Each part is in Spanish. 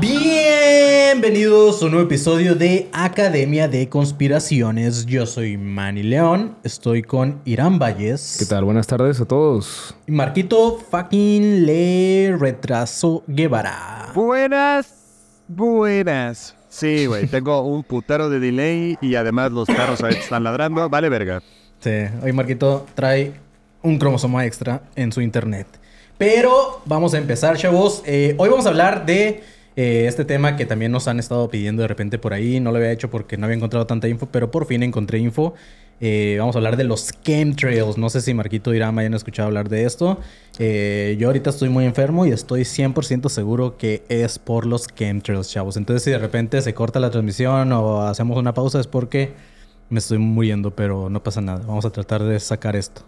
Bienvenidos a un nuevo episodio de Academia de Conspiraciones. Yo soy Manny León, estoy con Irán Valles. ¿Qué tal? Buenas tardes a todos. Y Marquito fucking Le Retraso Guevara. Buenas, buenas. Sí, güey, tengo un putero de delay y además los perros ahí están ladrando. Vale, verga. Sí, hoy Marquito trae un cromosoma extra en su internet. Pero vamos a empezar, chavos. Eh, hoy vamos a hablar de eh, este tema que también nos han estado pidiendo de repente por ahí. No lo había hecho porque no había encontrado tanta info, pero por fin encontré info. Eh, vamos a hablar de los chemtrails. No sé si Marquito Irán hayan escuchado hablar de esto. Eh, yo ahorita estoy muy enfermo y estoy 100% seguro que es por los chemtrails, chavos. Entonces, si de repente se corta la transmisión o hacemos una pausa, es porque me estoy muriendo, pero no pasa nada. Vamos a tratar de sacar esto.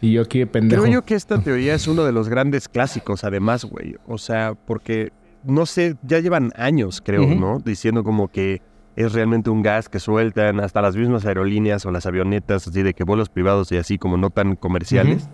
Y yo aquí de pendejo. Creo yo que esta teoría es uno de los grandes clásicos, además, güey. O sea, porque, no sé, ya llevan años, creo. ¿no? Diciendo como que es realmente un gas que sueltan hasta las mismas aerolíneas o las avionetas, así de que vuelos privados y así como no tan comerciales.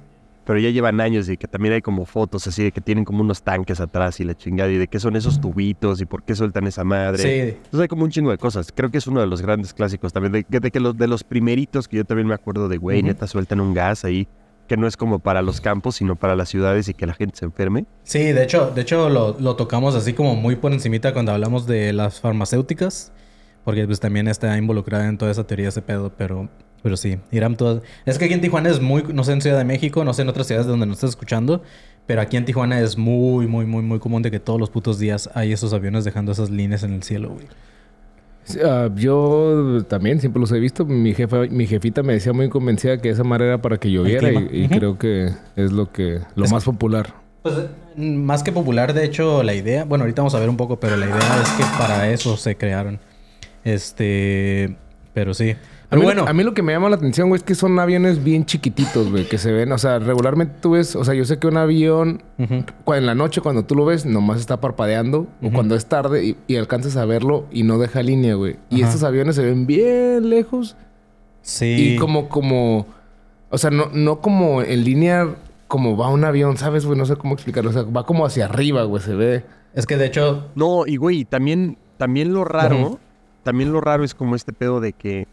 Pero ya llevan años y que también hay como fotos así de que tienen como unos tanques atrás y la chingada y de qué son esos tubitos y por qué sueltan esa madre. Sí. Entonces hay como un chingo de cosas. Creo que es uno de los grandes clásicos también. De, de que los, de los primeritos que yo también me acuerdo de, güey, Ujú. neta, sueltan un gas ahí que no es como para los campos, sino para las ciudades y que la gente se enferme. Sí, de hecho, de hecho lo, tocamos así como muy por encimita cuando hablamos de las farmacéuticas. Porque pues también está involucrada en toda esa teoría ese pedo, pero, pero sí, Irán todas. Es que aquí en Tijuana es muy, no sé en Ciudad de México, no sé en otras ciudades donde nos estás escuchando, pero aquí en Tijuana es muy, muy, muy, muy común de que todos los putos días hay esos aviones dejando esas líneas en el cielo, güey. Ah, yo también siempre los he visto. Mi jefa, mi jefita me decía muy convencida que esa madre era para que lloviera y, creo que es lo que lo Es- más popular. Pues más que popular, de hecho, la idea, bueno, ahorita vamos a ver un poco, pero la idea es que para eso se crearon. Este, pero sí. A mí, bueno, a mí lo que me llama la atención, güey, es que son aviones bien chiquititos, güey, que se ven. O sea, regularmente tú ves, o sea, yo sé que un avión cu- en la noche cuando tú lo ves nomás está parpadeando o cuando es tarde y, y alcanzas a verlo y no deja línea, güey. Y Ajá. estos aviones se ven bien lejos sí. Y como, como, o sea, no, no como en línea como va un avión, ¿sabes, güey? No sé cómo explicarlo. O sea, va como hacia arriba, güey, se ve. Es que de hecho, No, y güey, también, también lo raro, también lo raro es como este pedo de que,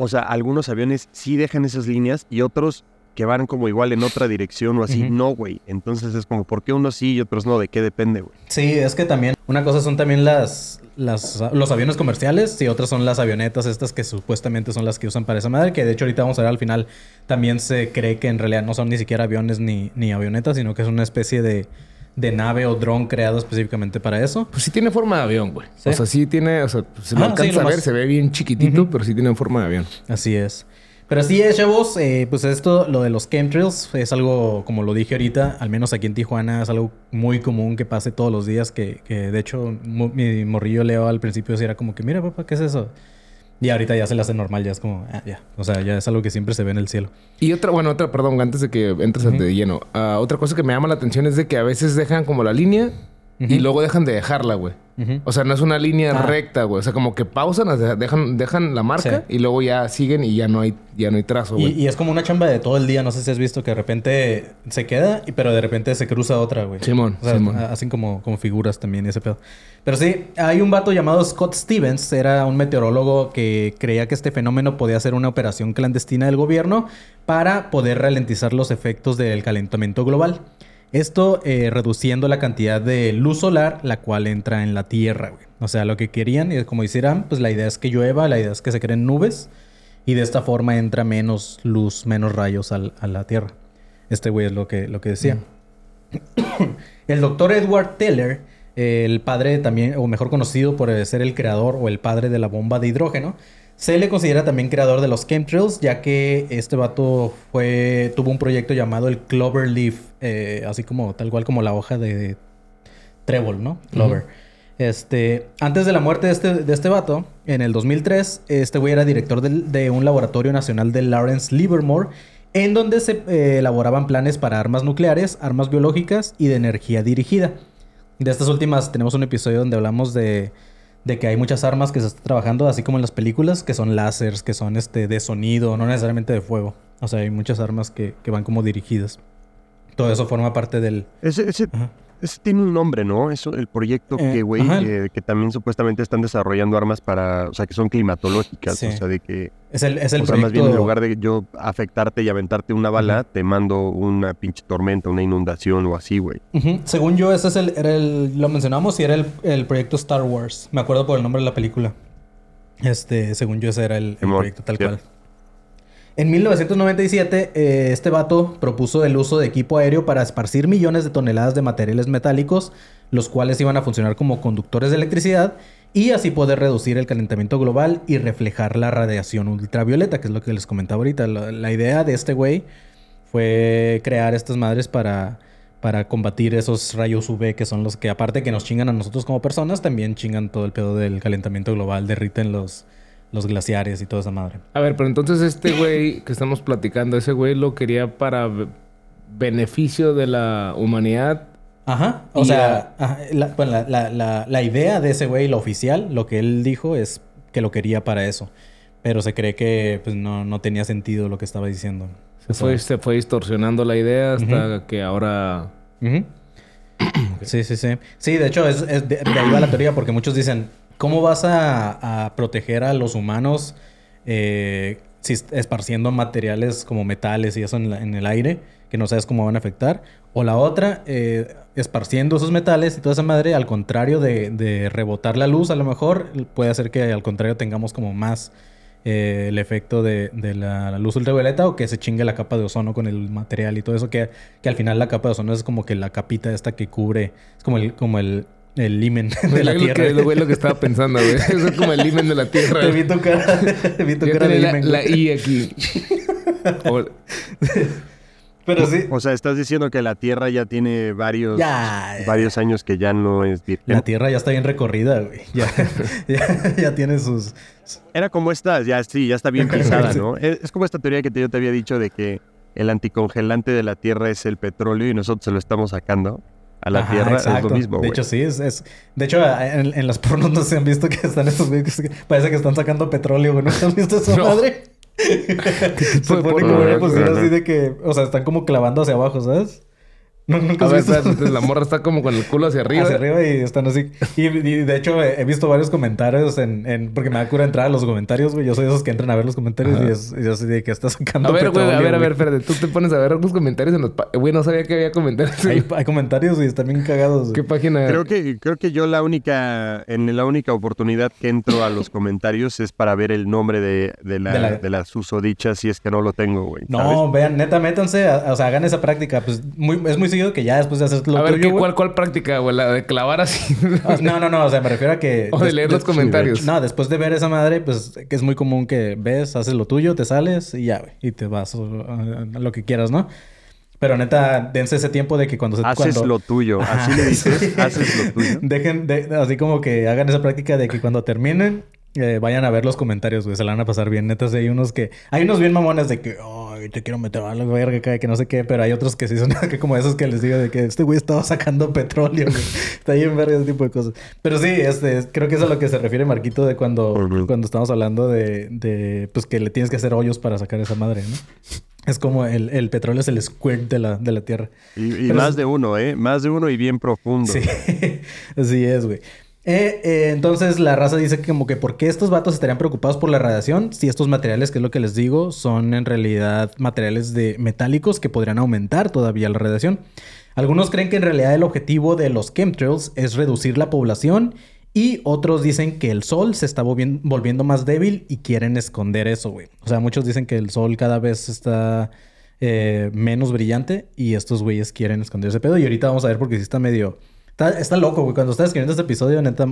o sea, algunos aviones sí dejan esas líneas y otros que van como igual en otra dirección o así, no, güey. Entonces es como, ¿por qué unos sí y otros no? ¿De qué depende, güey? sí, es que también, una cosa son también las, las, los aviones comerciales y otras son las avionetas estas que supuestamente son las que usan para esa madre, que de hecho ahorita vamos a ver al final, también se cree que en realidad no son ni siquiera aviones ni, ni avionetas, sino que es una especie de, de nave o dron creado específicamente para eso. Pues sí tiene forma de avión, güey. Sí. O sea, sí tiene, o sea, si lo sí, alcanzas lo a ver, más- se ve bien chiquitito, pero sí tiene forma de avión. Así es. Pero así es, chavos. eh, pues esto, lo de los chemtrails, es algo, como lo dije ahorita, al menos aquí en Tijuana, es algo muy común que pase todos los días. Que, que de hecho, mi morrillo Leo al principio sí era como que, mira, papá, ¿qué es eso? Y ahorita ya se le hace normal, ya es como, ah, ya. O sea, ya es algo que siempre se ve en el cielo. Y otra, bueno, otra, perdón, antes de que entres Ujú. de lleno. ah, otra cosa que me llama la atención es de que a veces dejan como la línea y luego dejan de dejarla, güey. O sea, no es una línea Ah. recta, güey. O sea, como que pausan, dejan, dejan la marca Sí. y luego ya siguen y ya no hay, ya no hay trazo, Y, güey. y es como una chamba de todo el día. No sé si has visto que de repente se queda, y- pero de repente se cruza otra, güey. Simón, O sea, Simón. ha- hacen como, como figuras también ese pedo. Pero sí, hay un vato llamado Scott Stevens. Era un meteorólogo que creía que este fenómeno podía ser una operación clandestina del gobierno para poder ralentizar los efectos del calentamiento global. Esto eh, reduciendo la cantidad de luz solar la cual entra en la Tierra, güey. O sea, lo que querían, y como hicieran, pues la idea es que llueva, la idea es que se creen nubes y de esta forma entra menos luz, menos rayos al- a la Tierra. Este güey es lo que, lo que decía. el doctor Edward Teller, el padre también, o mejor conocido por ser el creador o el padre de la bomba de hidrógeno, se le considera también creador de los chemtrails, ya que este vato fue, tuvo un proyecto llamado el Clover Leaf, eh, así como tal cual como la hoja de trébol, ¿no? Clover. Este, antes de la muerte de este, de este vato, en el 2003, este güey era director de un laboratorio nacional de Lawrence Livermore, en donde se eh, elaboraban planes para armas nucleares, armas biológicas y de energía dirigida. De estas últimas tenemos un episodio donde hablamos de, de que hay muchas armas que se están trabajando, así como en las películas, que son láseres, que son este, de sonido, no necesariamente de fuego. O sea, hay muchas armas que, que van como dirigidas. Todo eso forma parte del... Ese, ese, Ese tiene un nombre, ¿no? Eso, el proyecto Eh, que, güey, eh, que también supuestamente están desarrollando armas para, o sea, que son climatológicas. Sí. O sea, de que, Es el, es el o sea, más bien en lugar de yo afectarte y aventarte una bala, te mando una pinche tormenta, una inundación o así, güey. Según yo, ese es el, era el, lo mencionamos y era el, el proyecto Star Wars. Me acuerdo por el nombre de la película. Este, según yo, ese era el, proyecto tal cierto. cual. En 1997, eh, este vato propuso el uso de equipo aéreo para esparcir millones de toneladas de materiales metálicos, los cuales iban a funcionar como conductores de electricidad y así poder reducir el calentamiento global y reflejar la radiación ultravioleta, que es lo que les comentaba ahorita. La, la idea de este güey fue crear estas madres para, para combatir esos rayos UV que son los que, aparte que nos chingan a nosotros como personas, también chingan todo el pedo del calentamiento global, derriten los, los glaciares y toda esa madre. A ver, pero entonces este güey que estamos platicando, ese güey lo quería para be- beneficio de la humanidad. Ajá. O sea, ajá, la, bueno, la, la- la- la idea de ese güey, lo oficial, lo que él dijo es que lo quería para eso. Pero se cree que pues, no, no tenía sentido lo que estaba diciendo. Se fue, se fue distorsionando la idea hasta que ahora... Sí, sí, sí. Sí, de hecho, es, es de, de ahí va la teoría, porque muchos dicen, ¿cómo vas a, proteger a los humanos eh, esparciendo materiales como metales y eso en, el aire, que no sabes cómo van a afectar? O la otra, eh, esparciendo esos metales y toda esa madre, al contrario de, rebotar la luz, a lo mejor puede hacer que al contrario tengamos como más eh, el efecto de, la luz ultravioleta o que se chingue la capa de ozono con el material y todo eso, que, que al final la capa de ozono es como que la capita esta que cubre, es como el, como el, el limen de la es lo Tierra. que, lo, güey, lo que estaba pensando, güey. Eso es como el limen de la Tierra. Te vi tu cara, te vi tu Yo cara de la, limen. la. I aquí. O- Pero sí, O sea, estás diciendo que la Tierra ya tiene varios, Ya, ya. varios años que ya no es virgen. la Tierra ya está bien recorrida, güey. Ya, ya, ya tiene sus... Era como esta, ya sí, ya está bien pisada, ¿no? Es, es como esta teoría que te- yo te había dicho de que el anticongelante de la Tierra es el petróleo y nosotros se lo estamos sacando a la Ajá, Tierra. Es exacto. lo mismo, De hecho, sí, es, es- De hecho, en, en las pornos no se han visto que están estos güeyes que parece que están sacando petróleo, güey. ¿No has visto esa No. madre? se pone como una posición Ajá. así de que... O sea, están como clavando hacia abajo, ¿sabes? No, nunca A has ver, visto entonces la morra está como con el culo hacia arriba. hacia arriba y están así. Y, y de hecho, he, he visto varios comentarios en, en- Porque me da cura entrar a los comentarios, güey. Yo soy de esos que entran a ver los comentarios Ajá. y, es, y yo así de que está sacando A ver, güey, a ver, a ver, güey. espérate. Tú te pones a ver los comentarios en los... pa- Güey, no sabía que había comentarios. Hay, hay comentarios y están bien cagados. ¿Qué güey. página? Creo que, creo que yo la única, en la única oportunidad que entro a los comentarios es para ver el nombre de, de, la, De la- de la susodicha si es que no lo tengo, güey. No, ¿sabes? vean, neta, métanse, a- o sea, hagan esa práctica. Pues muy, es muy que ya después de hacer lo a ver, tuyo, ¿qué, cuál, ¿cuál práctica, güey? La de clavar así. Ah, No, no, no, o sea, me refiero a que... o de leer los comentarios. No, después de ver esa madre, pues que es muy común que ves, haces lo tuyo, te sales y ya, güey. Y te vas a, lo que quieras, ¿no? Pero neta, dense ese tiempo de que cuando se... Haces cuando- lo tuyo. Ajá, Así le dices, haces lo tuyo. Dejen, de- así como que hagan esa práctica de que cuando terminen, eh, vayan a ver los comentarios, güey. Se la van a pasar bien. Neta, sí, hay unos que... Hay unos bien mamones de que... Ay, te quiero meter a la verga, que no sé qué. Pero hay otros que sí son que como esos que les digo de que este güey estaba sacando petróleo, güey. Está ahí en verga ese tipo de cosas. Pero sí, este, creo que es a lo que se refiere Marquito de cuando, cuando estamos hablando de, de... Pues que le tienes que hacer hoyos para sacar esa madre, ¿no? Es como el, el petróleo es el squirt de la, de la tierra. Y, más es- de uno, ¿eh? Más de uno y bien profundo. Sí, así es, güey. Eh, eh, entonces la raza dice que como que por qué estos vatos estarían preocupados por la radiación si estos materiales, que es lo que les digo, son en realidad materiales de metálicos que podrían aumentar todavía la radiación. Algunos creen que en realidad el objetivo de los chemtrails es reducir la población y otros dicen que el sol se está volvien- volviendo más débil y quieren esconder eso, güey. O sea, muchos dicen que el sol cada vez está eh, menos brillante y estos güeyes quieren esconder ese pedo. Y ahorita vamos a ver porque sí está medio... Está, está loco, güey. Cuando estaba escribiendo este episodio, neta,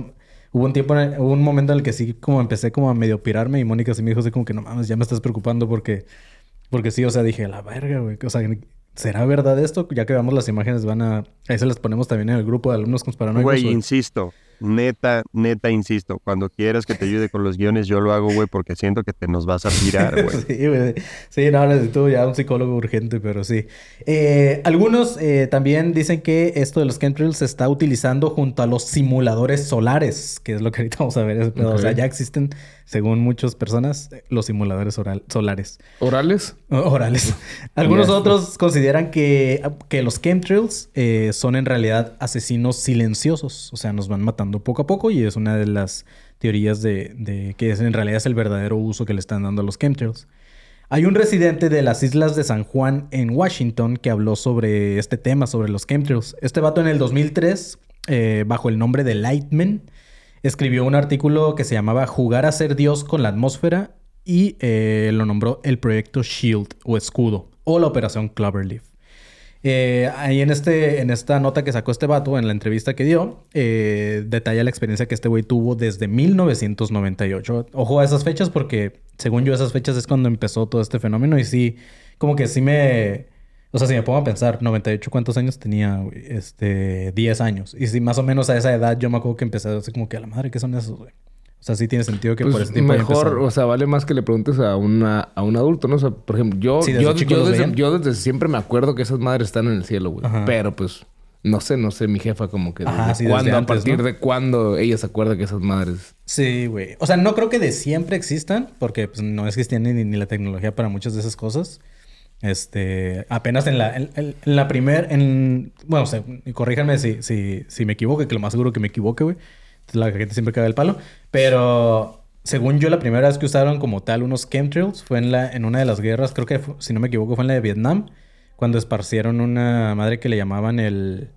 hubo un tiempo, en el- hubo un momento en el que sí como empecé como a medio pirarme y Mónica sí me dijo así como que no mames, ya me estás preocupando porque... Porque sí, o sea, dije, la verga, güey. O sea, ¿será verdad esto? Ya que veamos las imágenes, van a... Ahí se las ponemos también en el grupo de alumnos conspiranoicos. Güey, güey. insisto. Neta, neta, insisto, cuando quieras que te ayude con los guiones, yo lo hago, güey, porque siento que te nos vas a tirar, güey. sí, güey. Sí, no, necesito ya un psicólogo urgente, pero sí. Eh, algunos eh, también dicen que esto de los chemtrails se está utilizando junto a los simuladores solares, que es lo que ahorita vamos a ver. pedo. O sea, ya existen, según muchas personas, los simuladores oral- solares. ¿Orales? Orales. Algunos otros consideran que, que los chemtrails eh, son en realidad asesinos silenciosos. O sea, nos van matando poco a poco y es una de las teorías de, de que es, en realidad es el verdadero uso que le están dando a los chemtrails. Hay un residente de las islas de San Juan en Washington que habló sobre este tema, sobre los chemtrails. Este vato en el 2003, eh, bajo el nombre de Lightman, escribió un artículo que se llamaba Jugar a ser Dios con la atmósfera y eh, lo nombró el proyecto Shield o Escudo o la operación Cloverleaf. Eh, ahí en, este, en esta nota que sacó este vato, en la entrevista que dio, eh, detalla la experiencia que este güey tuvo desde 1998. Ojo a esas fechas porque, según yo, esas fechas es cuando empezó todo este fenómeno y sí, como que sí me... O sea, si me pongo a pensar, 98, ¿cuántos años tenía? güey? Este, 10 años. Y si más o menos a esa edad yo me acuerdo que empecé así como que a la madre, ¿qué son esos, güey? O sea, sí tiene sentido que por Pues ese tiempo haya mejor, o sea, vale más que le preguntes a, una, a un adulto, ¿no? O sea, por ejemplo, yo, Sí, desde yo, yo desde, veían. yo desde siempre me acuerdo que esas madres están en el cielo, güey. Ajá. Pero pues, no sé, no sé, mi jefa como que Ajá, desde cuándo, a partir ¿no? de cuándo ella se acuerda que esas madres... Sí, güey. O sea, no creo que de siempre existan, porque pues, no existía ni, ni la tecnología para muchas de esas cosas. Este, apenas en la, en, la primer, en, bueno, o sea, corríjanme si, si, si me equivoco, que lo más seguro que me equivoque, güey. La gente siempre caga el palo. Pero, según yo, la primera vez que usaron como tal unos chemtrails fue en, la, en una de las guerras, creo que, si no me equivoco, fue en la de Vietnam, cuando esparcieron una madre que le llamaban el...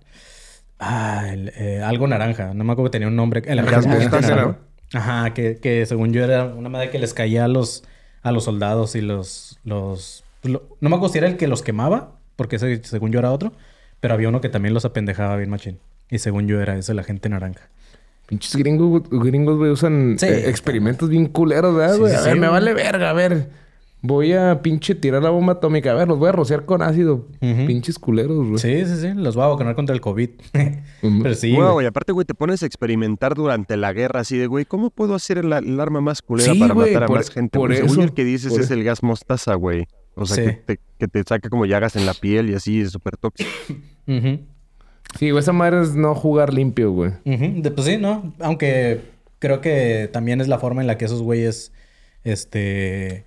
Ah, el, eh, algo naranja. No me acuerdo que tenía un nombre. El gas mostaza, ¿no? Ajá, que, que según yo era una madre que les caía a los, a los soldados y los... los lo- no me acuerdo si era el que los quemaba, porque ese según yo era otro, pero había uno que también los apendejaba bien machín. Y según yo era ese, la gente naranja. Pinches gringos, gringos, güey, usan Sí. eh, experimentos bien culeros, ¿verdad, güey? sí, a sí, ver, me vale verga, a ver. Voy a pinche tirar la bomba atómica. A ver, los voy a rociar con ácido. Pinches culeros, güey. Sí, sí, sí. Los voy a vacunar contra el COVID. pero sí, Wow, güey. y aparte, güey, te pones a experimentar durante la guerra así de, güey, ¿cómo puedo hacer el, el arma más culera Sí, para güey, matar a por- más gente? por? Según yo, eso, el que dices por es eso. el gas mostaza, güey. O sea, Sí. que, te, que te saca como llagas en la piel y así, es súper tóxico. Sí, güey, esa madre es no jugar limpio, güey. De- Pues sí, ¿no? Aunque creo que también es la forma en la que esos güeyes, este,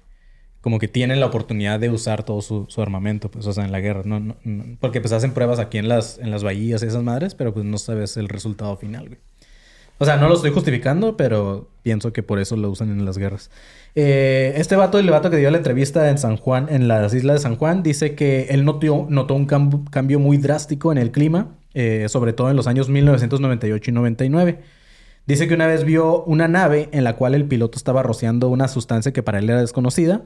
como que tienen la oportunidad de usar todo su, su armamento, pues, o sea, en la guerra, ¿no? No- no- porque pues hacen pruebas aquí en las, en las bahías y esas madres, pero pues no sabes el resultado final, güey. O sea, no lo estoy justificando, pero pienso que por eso lo usan en las guerras. Eh, este vato, el vato que dio la entrevista en San Juan, en las islas de San Juan, dice que él notó, notó un cam- cambio muy drástico en el clima, eh, sobre todo en los años 1998 y 99. Dice que una vez vio una nave en la cual el piloto estaba rociando una sustancia que para él era desconocida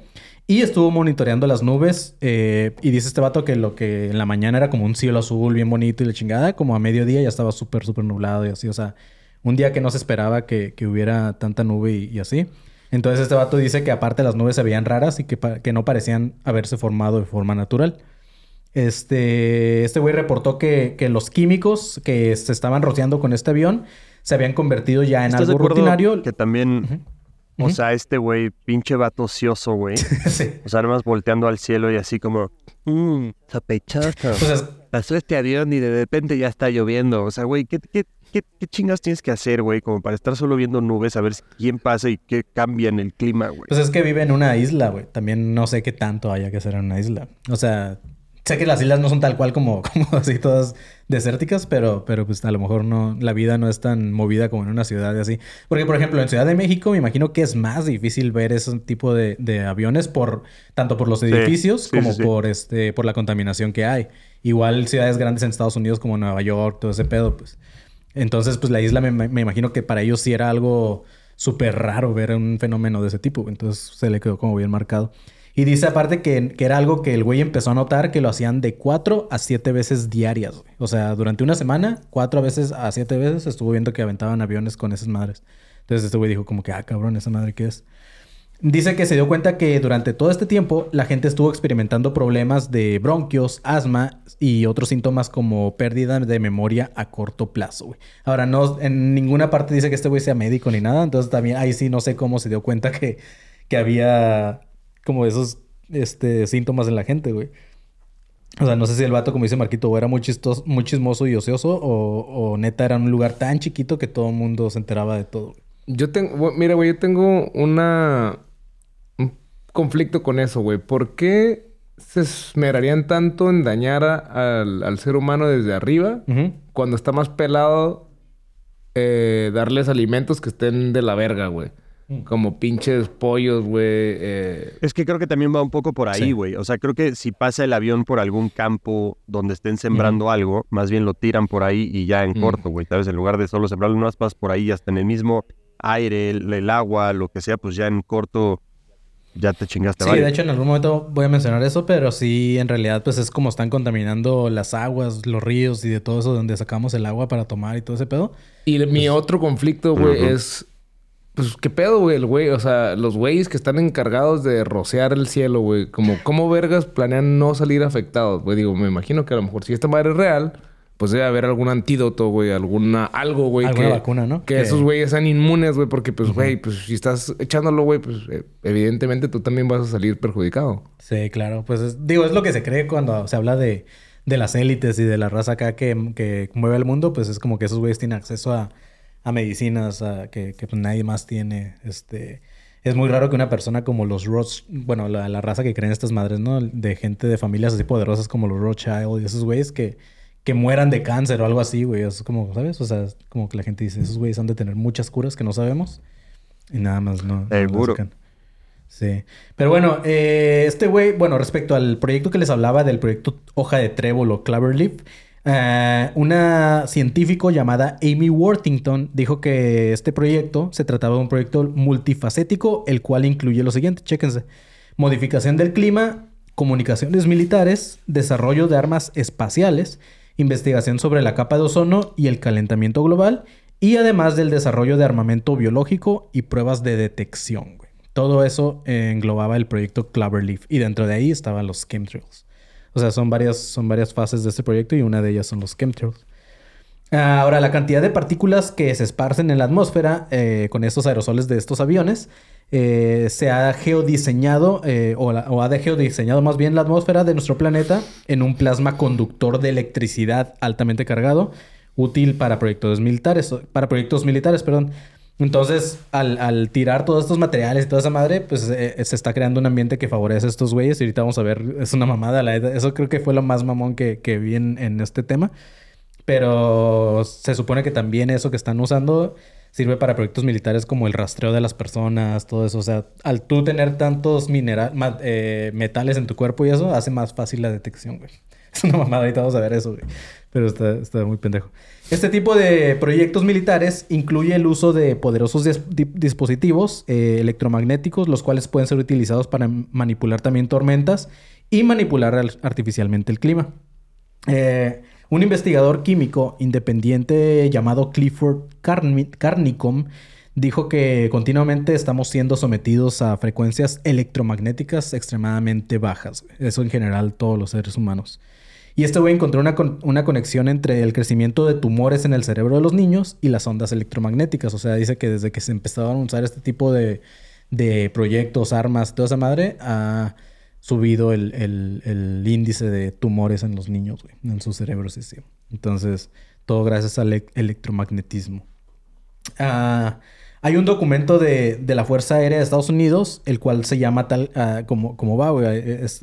y estuvo monitoreando las nubes. eh, y dice este vato que lo que en la mañana era como un cielo azul bien bonito y la chingada, como a mediodía ya estaba súper, súper nublado y así. O sea, un día que no se esperaba que, que hubiera tanta nube y, y así. Entonces este vato dice que aparte las nubes se veían raras y que, que no parecían haberse formado de forma natural. Este, este güey reportó que, que los químicos que se estaban rociando con este avión se habían convertido ya en ¿Estás de algo rutinario. Que también, o sea, este güey, pinche vato ocioso, güey. sí. O sea, nada más volteando al cielo y así como, mmm, sospechoso. Pasó este avión y de repente ya está lloviendo. O sea, güey, ¿qué, qué, qué, qué chingas tienes que hacer, güey? Como para estar solo viendo nubes, a ver quién pasa y qué cambia en el clima, güey. pues es que vive en una isla, güey. También no sé qué tanto haya que hacer en una isla. O sea, sé que las islas no son tal cual como, como así todas desérticas, pero, pero pues a lo mejor no, la vida no es tan movida como en una ciudad y así. Porque, por ejemplo, en Ciudad de México me imagino que es más difícil ver ese tipo de, de aviones por, tanto por los edificios sí, como sí. por este, por la contaminación que hay. Igual ciudades grandes en Estados Unidos como Nueva York, todo ese pedo, pues. Entonces, pues la isla me, imagino que para ellos sí era algo súper raro ver un fenómeno de ese tipo. Entonces se le quedó como bien marcado. Y dice aparte que, que era algo que el güey empezó a notar que lo hacían de cuatro a siete veces diarias. O sea, durante una semana, cuatro veces a siete veces estuvo viendo que aventaban aviones con esas madres. Entonces este güey dijo como que, ah, cabrón, ¿esa madre qué es? Dice que se dio cuenta que durante todo este tiempo la gente estuvo experimentando problemas de bronquios, asma y otros síntomas como pérdida de memoria a corto plazo, güey. Ahora, no, en ninguna parte dice que este güey sea médico ni nada, entonces también ahí sí no sé cómo se dio cuenta que, que había como esos este, síntomas en la gente, güey. O sea, no sé si el vato, como dice Marquito, era muy, chistoso, muy chismoso y ocioso o, o neta era un lugar tan chiquito que todo el mundo se enteraba de todo. Yo tengo, mira, güey, yo tengo una un conflicto con eso, güey. ¿Por qué se esmerarían tanto en dañar a- al, al ser humano desde arriba cuando está más pelado eh, darles alimentos que estén de la verga, güey? Mm. Como pinches pollos, güey. eh, Es que creo que también va un poco por ahí, Sí. güey. O sea, creo que si pasa el avión por algún campo donde estén sembrando algo, más bien lo tiran por ahí y ya en Mm. corto, güey. ¿Sabes? En lugar de solo sembrarlo, no pasas por ahí hasta en el mismo aire, el, el agua, lo que sea, pues ya en corto ya te chingaste. Sí, varios. de hecho en algún momento voy a mencionar eso, pero sí, en realidad pues es como están contaminando las aguas, los ríos y de todo eso donde sacamos el agua para tomar y todo ese pedo. Y mi otro conflicto, güey, es. Pues, ¿qué pedo, güey? El güey, o sea, los güeyes que están encargados de rociar el cielo, güey. Como, ¿cómo vergas planean no salir afectados? Güey, digo, me imagino que a lo mejor si esta madre es real, pues debe haber algún antídoto, güey, alguna, algo, güey. Alguna que- vacuna, ¿no? Que, Que- esos güeyes sean inmunes, güey, porque, pues, güey, pues si estás echándolo, güey, pues eh, evidentemente tú también vas a salir perjudicado. Sí, claro, pues es- digo, es lo que se cree cuando se habla de, de las élites y de la raza acá que, que mueve el mundo, pues es como que esos güeyes tienen acceso a, a medicinas a, que, que, pues, nadie más tiene. Este, es muy raro que una persona como los Roths, bueno, la, la raza que creen estas madres, ¿no? De gente de familias así poderosas como los Rothschild y esos güeyes que, que mueran de cáncer o algo así, güey. Es como, ¿sabes? O sea, es como que la gente dice, esos güeyes han de tener muchas curas que no sabemos y nada más no. no Seguro. sacan. Sí. Pero bueno, eh, este güey, bueno, respecto al proyecto que les hablaba del proyecto Hoja de Trébol o Cloverleaf, eh, una científico llamada Amy Worthington dijo que este proyecto se trataba de un proyecto multifacético, el cual incluye lo siguiente, chéquense. Modificación del clima, comunicaciones militares, desarrollo de armas espaciales, investigación sobre la capa de ozono y el calentamiento global, y además del desarrollo de armamento biológico y pruebas de detección. Todo eso eh, englobaba el proyecto Cloverleaf y dentro de ahí estaban los chemtrails. O sea, son varias, son varias fases de este proyecto y una de ellas son los chemtrails. Ah, Ahora, la cantidad de partículas que se esparcen en la atmósfera eh, con estos aerosoles de estos aviones eh, se ha geodiseñado eh, o, la- o ha geodiseñado más bien la atmósfera de nuestro planeta en un plasma conductor de electricidad altamente cargado, útil para proyectos militares, para proyectos militares, perdón. Entonces, al, tirar todos estos materiales y toda esa madre, pues eh, se está creando un ambiente que favorece a estos güeyes. Y ahorita vamos a ver, es una mamada. eso creo que fue lo más mamón que, que vi en, en este tema. Pero se supone que también eso que están usando sirve para proyectos militares como el rastreo de las personas, todo eso. O sea, al tú tener tantos mineral, eh, metales en tu cuerpo y eso, hace más fácil la detección, güey. Es una mamada, ahorita vamos a ver eso, güey. Pero está, está muy pendejo. Este tipo de proyectos militares incluye el uso de poderosos dis- di- dispositivos eh, electromagnéticos, los cuales pueden ser utilizados para manipular también tormentas y manipular al- artificialmente el clima. Eh, un investigador químico independiente llamado Clifford Carni- Carnicom dijo que continuamente estamos siendo sometidos a frecuencias electromagnéticas extremadamente bajas. Eso en general todos los seres humanos. Y este güey encontró una, una conexión entre el crecimiento de tumores en el cerebro de los niños y las ondas electromagnéticas. O sea, dice que desde que se empezaron a usar este tipo de, de proyectos, armas, toda esa madre, ha subido el, el- el índice de tumores en los niños, güey, en sus cerebros, sí, sí. Entonces, todo gracias al electromagnetismo. Ah, hay un documento de, de la Fuerza Aérea de Estados Unidos, el cual se llama tal ah, como, como va, güey.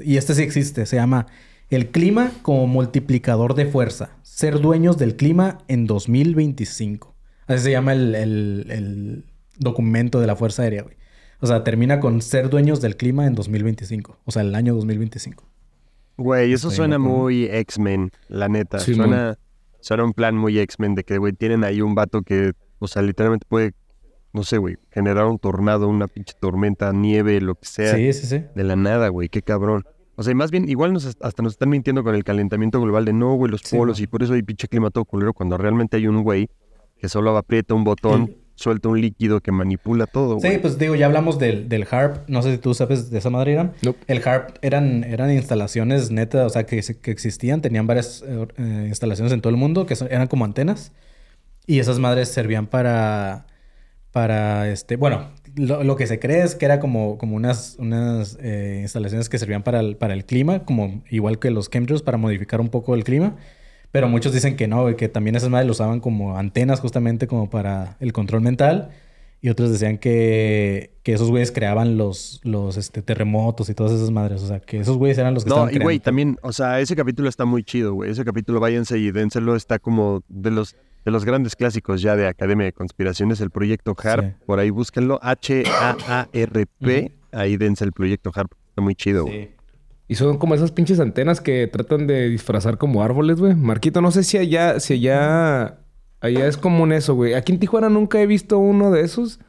y este sí existe, se llama El clima como multiplicador de fuerza. Ser dueños del clima en 2025. Así se llama el- el documento de la Fuerza Aérea, güey. O sea, termina con ser dueños del clima en 2025. O sea, el año 2025. Güey, eso Estoy suena muy X-Men, la neta. Sí, suena, suena un plan muy X-Men de que, güey, tienen ahí un vato que, o sea, literalmente puede, no sé, güey, generar un tornado, una pinche tormenta, nieve, lo que sea, Sí, sí, sí. de la nada, güey, qué cabrón. O sea, y más bien, igual nos, hasta nos están mintiendo con el calentamiento global de no, güey, los Sí, polos man. y por eso hay pinche clima todo culero, cuando realmente hay un güey que solo aprieta un botón suelta un líquido que manipula todo. Sí, pues digo, ya hablamos del, del HARP. No sé si tú sabes de esa madre, Irán. Nope. El HARP eran, eran instalaciones netas, o sea, que, que existían. Tenían varias eh, eh, instalaciones en todo el mundo que son- eran como antenas. Y esas madres servían para... Para, este... Bueno, lo, lo que se cree es que era como, como unas, unas eh, instalaciones que servían para el, para el clima, como igual que los chemtrails, para modificar un poco el clima. Pero muchos dicen que no, güey, que también esas madres lo usaban como antenas justamente como para el control mental. Y otros decían que, que esos güeyes creaban los, los este, terremotos y todas esas madres. O sea, que esos güeyes eran los que No, estaban y güey, también, o sea, ese capítulo está muy chido, güey. Ese capítulo, váyanse y dénselo, está como de los, de los grandes clásicos ya de Academia de Conspiraciones, el proyecto HARP. Sí. Por ahí búsquenlo, H-A-A-R-P. Ahí dense el proyecto HARP. Está muy chido, güey. Y son como esas pinches antenas que tratan de disfrazar como árboles, güey. Marquito, no sé si allá, si allá, allá es común eso, güey. Aquí en Tijuana nunca he visto uno de esos.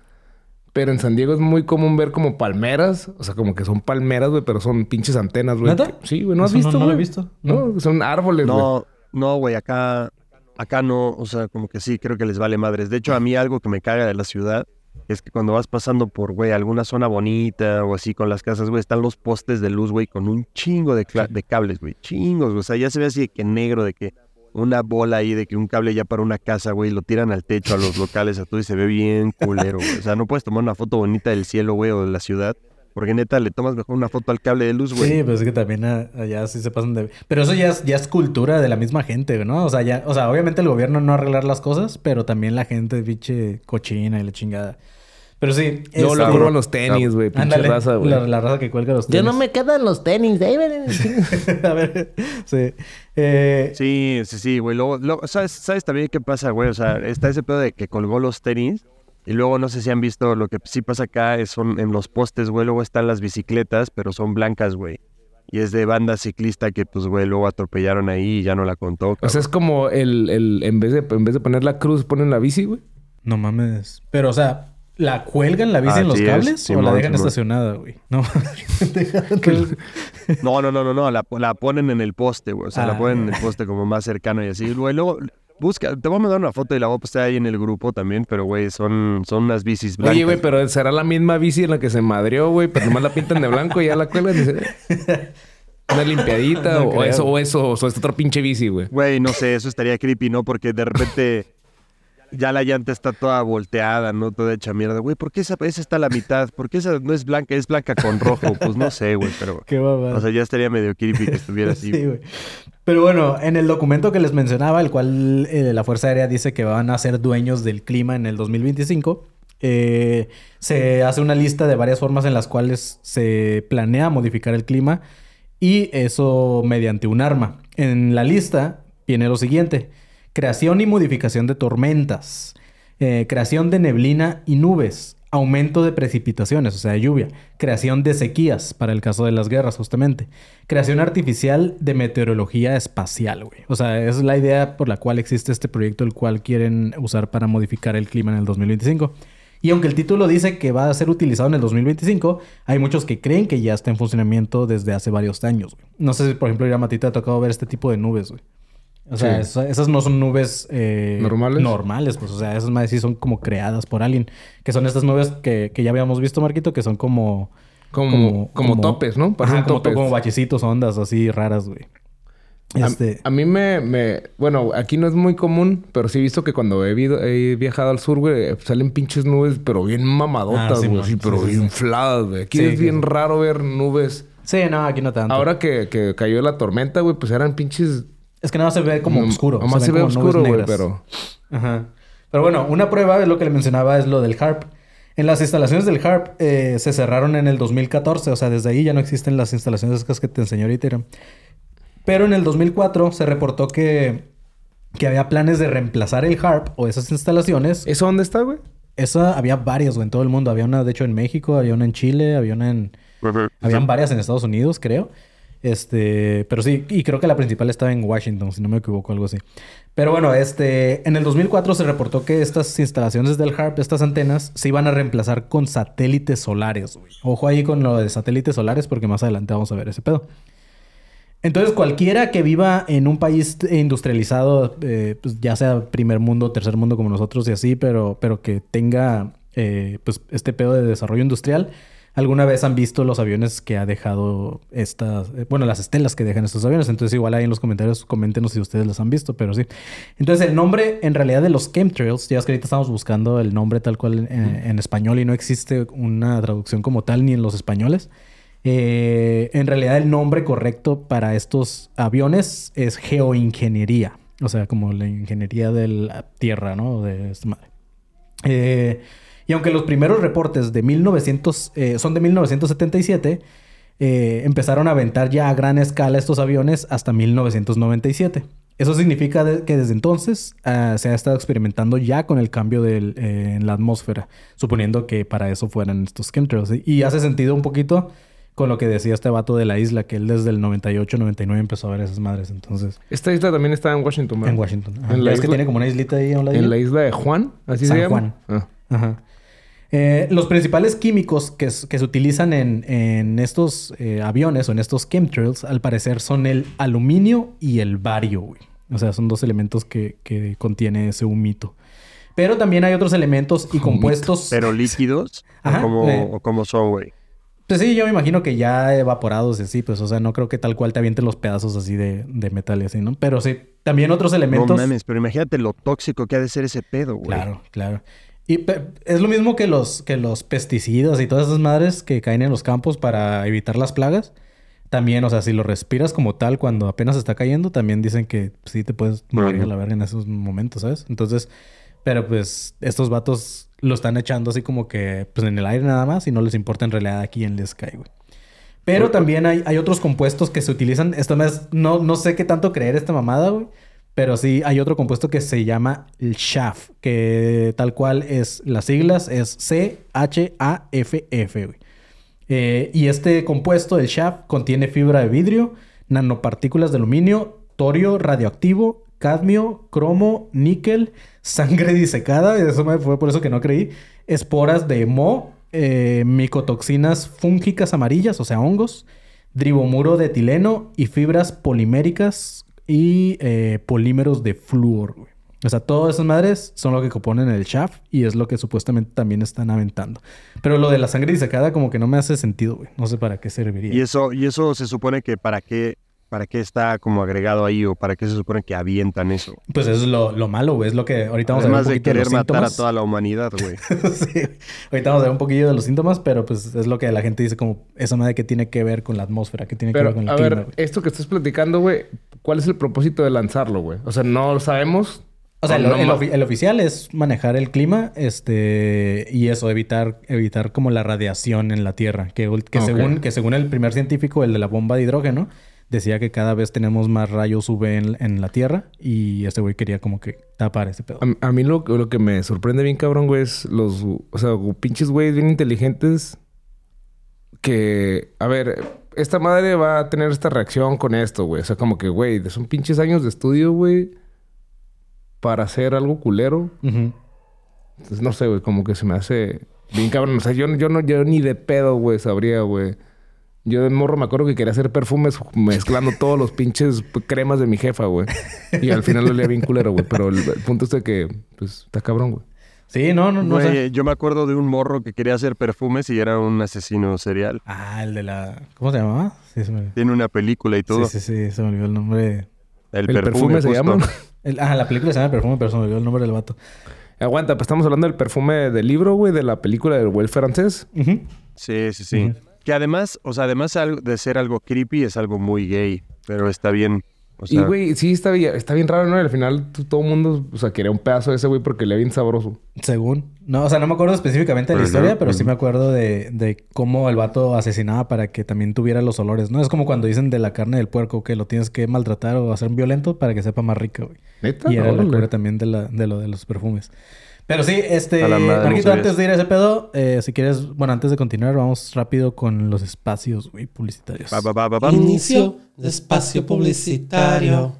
Pero en San Diego es muy común ver como palmeras. O sea, como que son palmeras, güey, pero son pinches antenas, güey. Sí, güey, ¿no has Eso no- visto, no lo he visto. No, son árboles, güey. No, no, güey, acá, acá no, o sea, como que sí, creo que les vale madres. De hecho, a mí algo que me caga de la ciudad es que cuando vas pasando por, güey, alguna zona bonita o así con las casas, güey, están los postes de luz, güey, con un chingo de, de cables, güey, chingos, güey. O sea, ya se ve así de que negro, de que una bola ahí, de que un cable ya para una casa, güey, lo tiran al techo a los locales, a todo y se ve bien culero, güey. O sea, no puedes tomar una foto bonita del cielo, güey, o de la ciudad. Porque neta, le tomas mejor una foto al cable de luz, güey. Sí, pues es que también a- allá sí se pasan de... Pero eso ya es, ya es cultura de la misma gente, ¿no? O sea, ya, o sea, obviamente el gobierno no arreglar las cosas, pero también la gente, pinche cochina y la chingada. Pero sí. Luego este- le roban los tenis, güey. Pinche Ándale, raza, güey. La, la raza que cuelga los Ya no tenis. me quedan los tenis. Ahí. A ver, sí. Eh, Sí, sí, sí, güey. Luego, luego, ¿sabes, ¿Sabes también qué pasa, güey? O sea, está ese pedo de que colgó los tenis. Y luego no sé si han visto lo que sí pasa acá, es son en los postes, güey. Luego están las bicicletas, pero son blancas, güey. Y es de banda ciclista que, pues, güey, luego atropellaron ahí y ya no la contó. O sea, es como el, el en vez de en vez de poner la cruz, ponen la bici, güey. no mames. Pero, o sea, ¿la cuelgan la bici Ah, en los sí es, cables o la dejan Simón. estacionada, güey? No. No, no, no, no, no. La, la ponen en el poste, güey. O sea, Ah. la ponen en el poste como más cercano y así. Güey, luego busca, te voy a mandar una foto y la voy a postar ahí en el grupo también, pero, güey, son, son unas bicis blancas. Oye, güey, pero será la misma bici en la que se madrió, güey, pero nomás la pintan de blanco y ya la cuelgan. y se- Una limpiadita No o, creo. eso, o eso, o es otra pinche bici, güey. Güey, no sé, eso estaría creepy, ¿no? Porque de repente ya la llanta está toda volteada, ¿no? Toda hecha mierda. Güey, ¿por qué esa, esa está a la mitad? ¿Por qué esa no es blanca? Es blanca con rojo. Pues no sé, güey, pero... Qué babada. O sea, ya estaría medio creepy que estuviera así. Sí, güey. Pero bueno, en el documento que les mencionaba, el cual eh, la Fuerza Aérea dice que van a ser dueños del clima en el 2025, eh, se hace una lista de varias formas en las cuales se planea modificar el clima y eso mediante un arma. En la lista viene lo siguiente. Creación y modificación de tormentas. eh, creación de neblina y nubes. Aumento de precipitaciones, o sea, de lluvia. Creación de sequías, para el caso de las guerras, justamente. Creación artificial de meteorología espacial, güey. O sea, es la idea por la cual existe este proyecto, el cual quieren usar para modificar el clima en el 2025. Y aunque el título dice que va a ser utilizado en el 2025, hay muchos que creen que ya está en funcionamiento desde hace varios años, güey. No sé si, por ejemplo, a Matita te ha tocado ver este tipo de nubes, güey. O sea, Sí. esas no son nubes eh, ¿Normales? Normales, pues. O sea, esas más sí son como creadas por alguien. Que son estas nubes que, que ya habíamos visto, Marquito, que son como... Como, como, topes, ¿no? Parecen Ajá, como, topes. como bachecitos, ondas así raras, güey. A- Este... A, mí me, me... Bueno, aquí no es muy común, pero sí he visto que cuando he, vido- he viajado al sur, güey, salen pinches nubes, pero bien mamadotas, Ah, sí, güey. sí, pero Sí, infladas, güey. Aquí Sí, es bien raro ver nubes. Sí, no, aquí no tanto. Ahora que, que cayó la tormenta, güey, pues eran pinches... Es que nada más se ve como Nom- oscuro. Nomás se, ven ve como nubes oscuro, güey, negras. pero... Ajá. Pero bueno, una prueba es lo que le mencionaba, es lo del HARP. En las instalaciones del HARP eh, se cerraron en el 2014, o sea, desde ahí ya no existen las instalaciones esas que te enseñé ahorita. Pero en el 2004 se reportó que, que había planes de reemplazar el HARP o esas instalaciones. ¿Eso dónde está, güey? Esa había varias, güey, en todo el mundo. Había una, de hecho, en México, había una en Chile, había una en... Habían varias en Estados Unidos, creo. Este, pero sí, y creo que la principal estaba en Washington, si no me equivoco, algo así. Pero bueno, este, en el 2004 se reportó que estas instalaciones del HARP, estas antenas, se iban a reemplazar con satélites solares. Ojo ahí con lo de satélites solares porque más adelante vamos a ver ese pedo. Entonces, cualquiera que viva en un país industrializado, eh, pues ya sea primer mundo, tercer mundo como nosotros y así, pero, pero que tenga eh, pues este pedo de desarrollo industrial, alguna vez han visto los aviones que ha dejado estas, eh, bueno, las estelas que dejan estos aviones. Entonces, igual ahí en los comentarios, coméntenos si ustedes las han visto, pero sí. Entonces, el nombre en realidad de los chemtrails, ya es que ahorita estamos buscando el nombre tal cual en, en español y no existe una traducción como tal ni en los españoles. Eh, en realidad el nombre correcto para estos aviones es geoingeniería. O sea, como la ingeniería de la tierra, ¿no? De esta madre. Eh, y aunque los primeros reportes de 1900, eh, son de 1977, empezaron a aventar ya a gran escala estos aviones hasta 1997. Eso significa que desde entonces ah, se ha estado experimentando ya con el cambio en la atmósfera, suponiendo que para eso fueran estos chemtrails. Y hace sentido un poquito con lo que decía este vato de la isla, que él desde el 98, 99 empezó a ver esas madres. Entonces, Esta isla también está en Washington, ¿verdad? en Washington. Ajá. En la ¿Ves que isla- tiene como una islita ahí a un lado. En la isla de Juan, así San se llama. Juan. Ah. Ajá. Eh, los principales químicos que, se utilizan en, en estos eh, aviones o en estos chemtrails, al parecer, son el aluminio y el bario, güey. O sea, son dos elementos que, que contiene ese humito. Pero también hay otros elementos y compuestos. Pero líquidos, Ajá, o, cómo, eh. o cómo son, güey. Pues sí, yo me imagino que ya evaporados y así, pues, o sea, no creo que tal cual te avienten los pedazos así de, de metal y así, ¿no? Pero sí, también otros elementos. No mames, pero imagínate lo tóxico que ha de ser ese pedo, güey. Claro, claro. Y es lo mismo que los, que los pesticidas y todas esas madres que caen en los campos para evitar las plagas. También, o sea, si lo respiras como tal cuando apenas está cayendo, también dicen que sí te puedes morir a la verga en esos momentos, ¿sabes? Entonces, pero pues estos vatos lo están echando así como que pues en el aire nada más y no les importa en realidad a quién les cae, güey. Pero también hay, hay otros compuestos que se utilizan. Esto es- no, no sé qué tanto creer esta mamada, güey. Pero sí hay otro compuesto que se llama el SHAF, que tal cual es, las siglas es C-H-A-F-F. Eh, y este compuesto, el SHAF, contiene fibra de vidrio, nanopartículas de aluminio, torio radioactivo, cadmio, cromo, níquel, sangre disecada, eso me fue por eso que no creí, esporas de moho, eh, micotoxinas fúngicas amarillas, o sea, hongos, dribomuro de etileno y fibras poliméricas y eh, polímeros de flúor, güey. O sea, todas esas madres son lo que componen el shaft y es lo que supuestamente también están aventando. Pero lo de la sangre disecada como que no me hace sentido, güey. No sé para qué serviría. Y eso, y eso se supone que para qué, para qué está como agregado ahí o para qué se supone que avientan eso. Pues eso es lo, lo malo, güey. Es lo que ahorita vamos Además a ver un de querer los matar a toda la humanidad, güey. sí. Ahorita vamos a ver un poquillo de los síntomas, pero pues es lo que la gente dice como esa madre que tiene que ver con la atmósfera, que tiene que ver con el a clima, ver, güey. esto que estás platicando, güey, ¿cuál es el propósito de lanzarlo, güey? O sea, no lo sabemos. O sea, el, no el oficial es manejar el clima, este, y eso, evitar, evitar como la radiación en la Tierra. Que, según, que según el primer científico, el de la bomba de hidrógeno, decía que cada vez tenemos más rayos UV en, en la Tierra, y ese güey quería como que tapar ese pedo. A, a mí lo, lo que me sorprende bien, cabrón, güey, es los... O sea, pinches güeyes bien inteligentes que... A ver, esta madre va a tener esta reacción con esto, güey. O sea, como que, güey, son pinches años de estudio, güey, para hacer algo culero. Ujú. Entonces, no sé, güey, como que se me hace bien cabrón. O sea, yo, yo, no, yo ni de pedo, güey, sabría, güey. Yo de morro me acuerdo que quería hacer perfumes mezclando todos los pinches cremas de mi jefa, güey. Y al final lo olía bien culero, güey. Pero el, el punto es de que, pues, está cabrón, güey. Sí, no, no, no Güey, yo me acuerdo de un morro que quería hacer perfumes y era un asesino serial. Ah, el de la... ¿Cómo se llamaba? Sí, se me, Tiene una película y todo. sí, sí, sí, se me olvidó el nombre. El, El perfume, se justo. llama. El- ah, la película se llama Perfume, pero se me olvidó el nombre del vato. Aguanta, pues estamos hablando del perfume del libro, güey, de la película del güey francés. Sí, sí, sí. Que además, o sea, además de ser algo creepy, es algo muy gay. Pero está bien. O sea, y, güey, sí, está bien, está bien raro, ¿no? Al final todo el mundo, o sea, quería un pedazo de ese güey porque le bien sabroso. Según. No, o sea, no me acuerdo específicamente de la historia, pero sí me acuerdo de, de cómo el vato asesinaba para que también tuviera los olores, ¿no? Es como cuando dicen de la carne del puerco que lo tienes que maltratar o hacer violento para que sepa más rica, güey. ¿Neta? Y era la Órale. cura también de, la, de lo de los perfumes. Pero sí, este, Marquito, antes de ir a ese pedo, eh, si quieres, bueno, antes de continuar, vamos rápido con los espacios, güey, publicitarios. va, va, va, va, va. Inicio de espacio publicitario.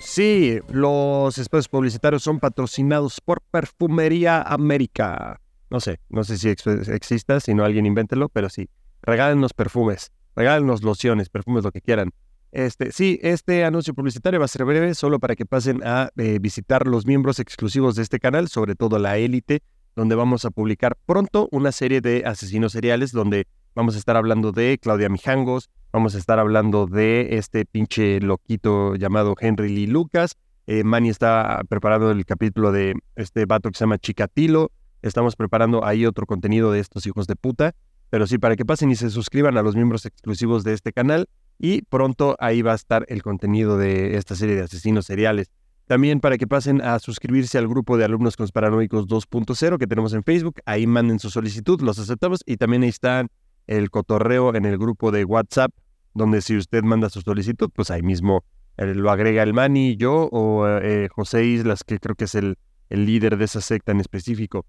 Sí, los espacios publicitarios son patrocinados por Perfumería América. No sé, no sé si ex- exista, si no alguien invéntelo, pero sí. regálenos perfumes, regálenos lociones, perfumes, lo que quieran. Este, sí, este anuncio publicitario va a ser breve, solo para que pasen a eh, visitar los miembros exclusivos de este canal, sobre todo la élite, donde vamos a publicar pronto una serie de asesinos seriales, donde vamos a estar hablando de Claudia Mijangos, vamos a estar hablando de este pinche loquito llamado Henry Lee Lucas. Eh, Manny está preparando el capítulo de este vato que se llama Chikatilo. Estamos preparando ahí otro contenido de estos hijos de puta. Pero sí, para que pasen y se suscriban a los miembros exclusivos de este canal. Y pronto ahí va a estar el contenido de esta serie de asesinos seriales. También para que pasen a suscribirse al grupo de alumnos conspiranoicos 2.0 que tenemos en Facebook. Ahí manden su solicitud, los aceptamos. Y también ahí está el cotorreo en el grupo de WhatsApp, donde si usted manda su solicitud, pues ahí mismo eh, lo agrega el Mani, yo o eh, José Islas, que creo que es el, el líder de esa secta en específico.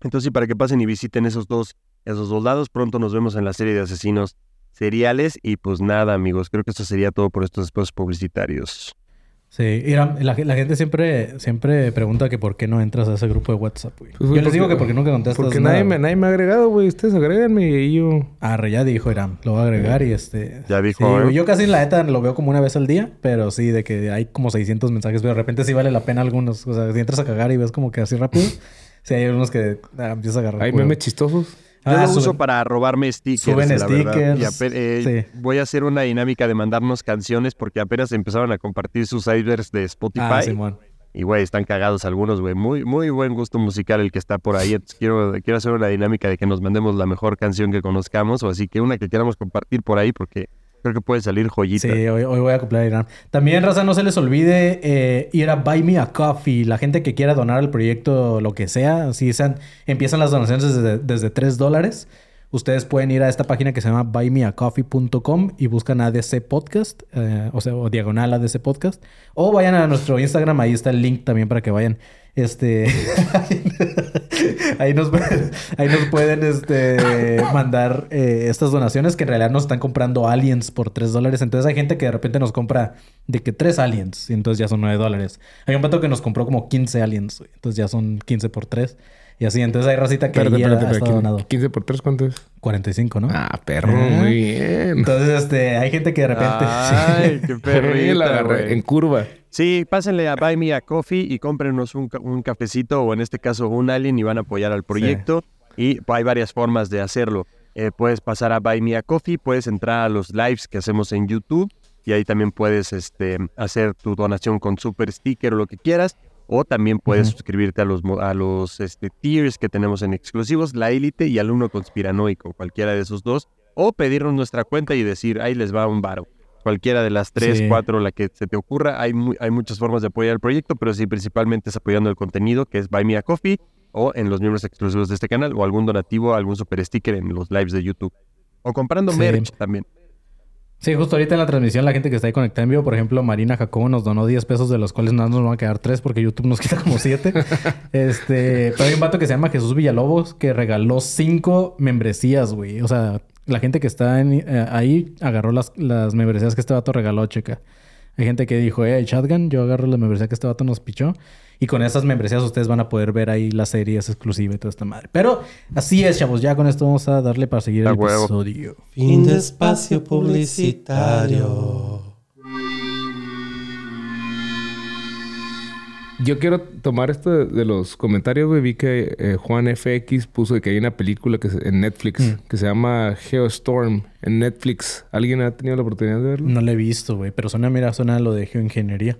Entonces, para que pasen y visiten esos dos, esos dos lados, pronto nos vemos en la serie de asesinos seriales. Y pues nada, amigos, creo que eso sería todo por estos espacios publicitarios. Sí, Iram, la, la gente siempre, siempre pregunta que por qué no entras a ese grupo de WhatsApp, güey. Pues, yo les digo que porque nunca contestas Porque nada, nadie me, nadie me ha agregado, güey. Ustedes agréganme y yo... Arre, ya dijo Iram. Lo voy a agregar y este... Ya dijo, Sí, ¿eh? güey, yo casi la neta lo veo como una vez al día, pero sí, de que hay como 600 mensajes, pero de repente sí vale la pena algunos. O sea, si entras a cagar y ves como que así rápido, sí hay unos que ah, empiezas a agarrar. Hay memes chistosos. Yo Ah, lo uso para robarme stickers. suben la verdad. Y eh, sí. Voy a hacer una dinámica de mandarnos canciones porque apenas empezaron a compartir sus cybers de Spotify. Ah, Simón. Y, güey, están cagados algunos, güey. Muy, muy buen gusto musical el que está por ahí. Entonces, quiero, quiero hacer una dinámica de que nos mandemos la mejor canción que conozcamos. O así que una que queramos compartir por ahí porque creo que puede salir joyita. Sí, hoy, hoy voy a acoplar a Irán. También, Raza, no se les olvide eh, ir a Buy Me a Coffee. La gente que quiera donar al proyecto, lo que sea, si sean, empiezan las donaciones desde, desde 3 dólares. Ustedes pueden ir a esta página que se llama buymeacoffee.com y buscan ADC Podcast, eh, o sea, o diagonal ADC Podcast. O vayan a nuestro Instagram, ahí está el link también para que vayan. Este. ahí, nos, ahí nos pueden este, mandar eh, estas donaciones que en realidad nos están comprando aliens por 3 dólares. Entonces hay gente que de repente nos compra de que 3 aliens y entonces ya son 9 dólares. Hay un pato que nos compró como 15 aliens, entonces ya son 15 por 3. Y así, entonces hay racita que Espérate, ya espérate, ha estado 15, donado. 15 por 3, ¿cuánto es? 45, ¿no? Ah, perro, Ah. muy bien. Entonces, este, hay gente que de repente. Ay, qué La perrita, güey. en curva. Sí, pásenle a Buy Me a Coffee y cómprenos un, un cafecito o en este caso un alien y van a apoyar al proyecto. Y hay varias formas de hacerlo. Eh, puedes pasar a Buy Me a Coffee, puedes entrar a los lives que hacemos en YouTube y ahí también puedes este, hacer tu donación con super sticker o lo que quieras. O también puedes suscribirte a los, a los este, tiers que tenemos en exclusivos, la élite y alumno conspiranoico, cualquiera de esos dos. O pedirnos nuestra cuenta y decir, ahí les va un varo. Cualquiera de las tres, Sí. cuatro, la que se te ocurra. Hay, mu- hay muchas formas de apoyar el proyecto, pero sí, principalmente es apoyando el contenido, que es Buy Me a Coffee, o en los miembros exclusivos de este canal, o algún donativo, algún super sticker en los lives de YouTube. O comprando Sí. merch también. Sí, justo ahorita en la transmisión, la gente que está ahí conectada en vivo, por ejemplo, Marina Jacobo nos donó 10 pesos, de los cuales nada nos van a quedar 3 porque YouTube nos quita como 7. este, pero hay un vato que se llama Jesús Villalobos que regaló 5 membresías, güey. O sea, la gente que está eh, ahí agarró las, las membresías que este vato regaló, checa. Hay gente que dijo, eh, Shotgun, yo agarro la membresía que este vato nos pichó. Y con esas membresías ustedes van a poder ver ahí las series exclusivas y toda esta madre. Pero así es, chavos. Ya con esto vamos a darle para seguir el episodio. Fin de espacio publicitario. Yo quiero tomar esto de, de los comentarios, güey. Vi que eh, Juan FX puso de que hay una película que se- en Netflix Mm. que se llama Geostorm en Netflix. ¿Alguien ha tenido la oportunidad de verlo? No la he visto, güey, pero suena, mira, suena a lo de geoingeniería.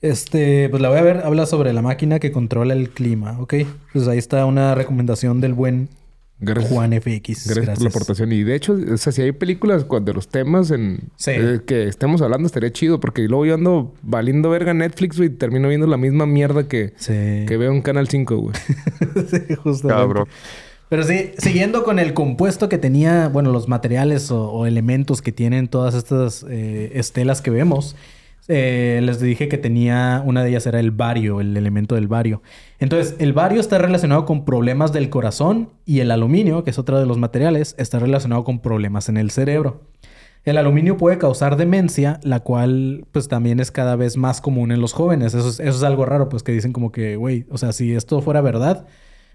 Este, pues la voy a ver, habla sobre la máquina que controla el clima, ¿ok? Pues ahí está una recomendación del buen Gracias. Juan FX. Gracias, por la aportación. Y de hecho, o sea, si hay películas cu- de los temas en Sí. eh, que estemos hablando, estaría chido. Porque luego yo ando valiendo verga Netflix, güey, y termino viendo la misma mierda que, Sí. que veo en Canal 5, güey. sí, justamente. Cabrón. Pero sí, siguiendo con el compuesto que tenía, bueno, los materiales o, o elementos que tienen todas estas eh, estelas que vemos, eh, les dije que tenía, una de ellas era el bario, el elemento del bario. Entonces, el bario está relacionado con problemas del corazón y el aluminio, que es otro de los materiales, está relacionado con problemas en el cerebro. El aluminio puede causar demencia, la cual pues también es cada vez más común en los jóvenes. Eso es, algo raro, pues que dicen como que, güey, o sea, si esto fuera verdad,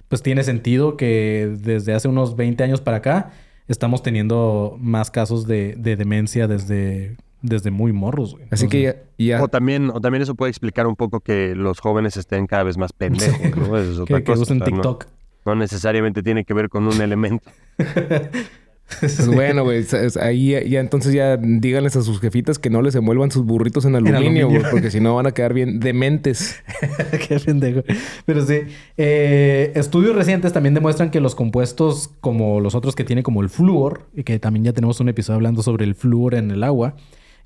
pues tiene sentido que desde hace unos 20 años para acá estamos teniendo más casos de demencia desde, desde muy morros, güey. Así O que sea, ya, ya- O también, o también eso puede explicar un poco que los jóvenes estén cada vez más pendejos, ¿no? Eso es otra que, que cosa, usen o sea, TikTok. No, necesariamente tiene que ver con un elemento. pues bueno, güey. Ahí ya, ya entonces ya díganles a sus jefitas que no les envuelvan sus burritos en aluminio, aluminio. güey. Porque si no van a quedar bien dementes. Qué pendejo. Pero sí. eh, estudios recientes también demuestran que los compuestos como los otros que tiene como el flúor, y que también ya tenemos un episodio hablando sobre el flúor en el agua,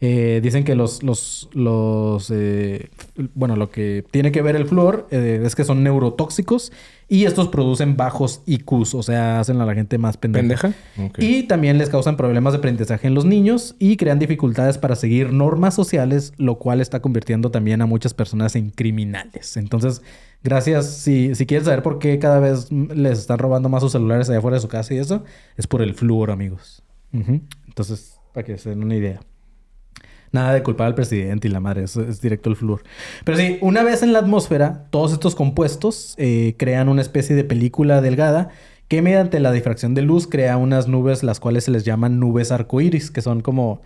eh, dicen que los, los, los eh, bueno, lo que tiene que ver el flúor eh, es que son neurotóxicos y estos producen bajos IQs, o sea, hacen a la gente más pendeja. ¿Pendeja? Ok. Y también les causan problemas de aprendizaje en los niños y crean dificultades para seguir normas sociales, lo cual está convirtiendo también a muchas personas en criminales. Entonces, gracias. Si, si quieres saber por qué cada vez les están robando más sus celulares allá afuera de su casa y eso, es por el flúor, amigos. Entonces, para que se den una idea. Nada de culpar al presidente y la madre, es, es directo el flúor. Pero sí, una vez en la atmósfera, todos estos compuestos eh, crean una especie de película delgada que mediante la difracción de luz crea unas nubes las cuales se les llaman nubes arcoíris, que son como...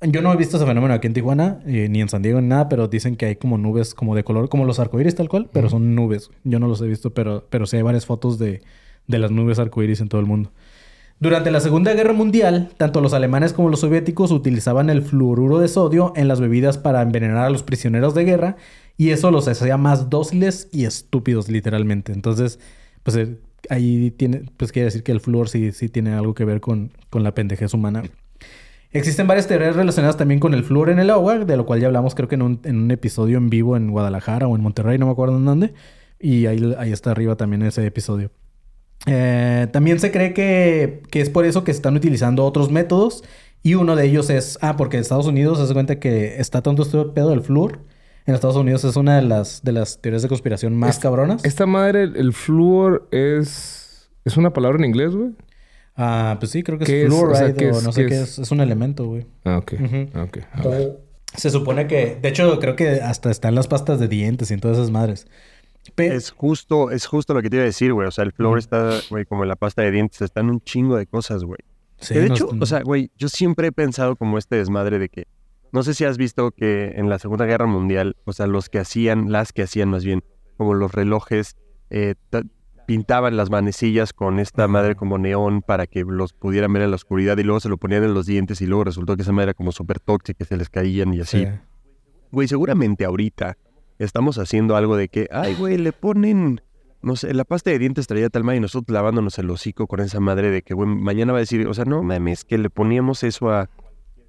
Yo no he visto ese fenómeno aquí en Tijuana, eh, ni en San Diego, ni nada, pero dicen que hay como nubes como de color, como los arcoíris tal cual, pero son nubes. Yo no los he visto, pero, pero sí hay varias fotos de, de las nubes arcoíris en todo el mundo. Durante la Segunda Guerra Mundial, tanto los alemanes como los soviéticos utilizaban el fluoruro de sodio en las bebidas para envenenar a los prisioneros de guerra y eso los hacía más dóciles y estúpidos literalmente. Entonces, pues eh, ahí tiene, pues quiere decir que el flúor sí, sí tiene algo que ver con, con la pendejez humana. Existen varias teorías relacionadas también con el flúor en el agua, de lo cual ya hablamos creo que en un, en un episodio en vivo en Guadalajara o en Monterrey, no me acuerdo en dónde. Y ahí, ahí está arriba también ese episodio. Eh, también se cree que, que es por eso que se están utilizando otros métodos. Y uno de ellos es, ah, porque en Estados Unidos se hace cuenta que está tanto este pedo del flúor. En Estados Unidos es una de las, de las teorías de conspiración más Es- cabronas. Esta madre, el, el flúor es... ¿Es una palabra en inglés, güey? Ah, pues sí, creo que ¿Qué es es? O fluoride sea, o, no sé ¿Qué qué es? es. Es un elemento, güey. Ah, ok. Ujú. Ah, ok. A ver. Se supone que, de hecho, creo que hasta está en las pastas de dientes y en todas esas madres. Es justo, es justo lo que te iba a decir, güey. O sea, el flor está, güey, como la pasta de dientes. Está en un chingo de cosas, güey. Sí, de hecho, o sea, güey, yo siempre he pensado como este desmadre de que, no sé si has visto que en la Segunda Guerra Mundial, o sea, los que hacían, las que hacían más bien, como los relojes, eh, ta- pintaban las manecillas con esta madre como neón para que los pudieran ver en la oscuridad y luego se lo ponían en los dientes y luego resultó que esa madre era como súper tóxica, se les caían y así. Sí. Güey, seguramente ahorita estamos haciendo algo de que, ay, güey, le ponen, no sé, la pasta de dientes traía tal madre y nosotros lavándonos el hocico con esa madre de que, güey, mañana va a decir, o sea, no mames, que le poníamos eso a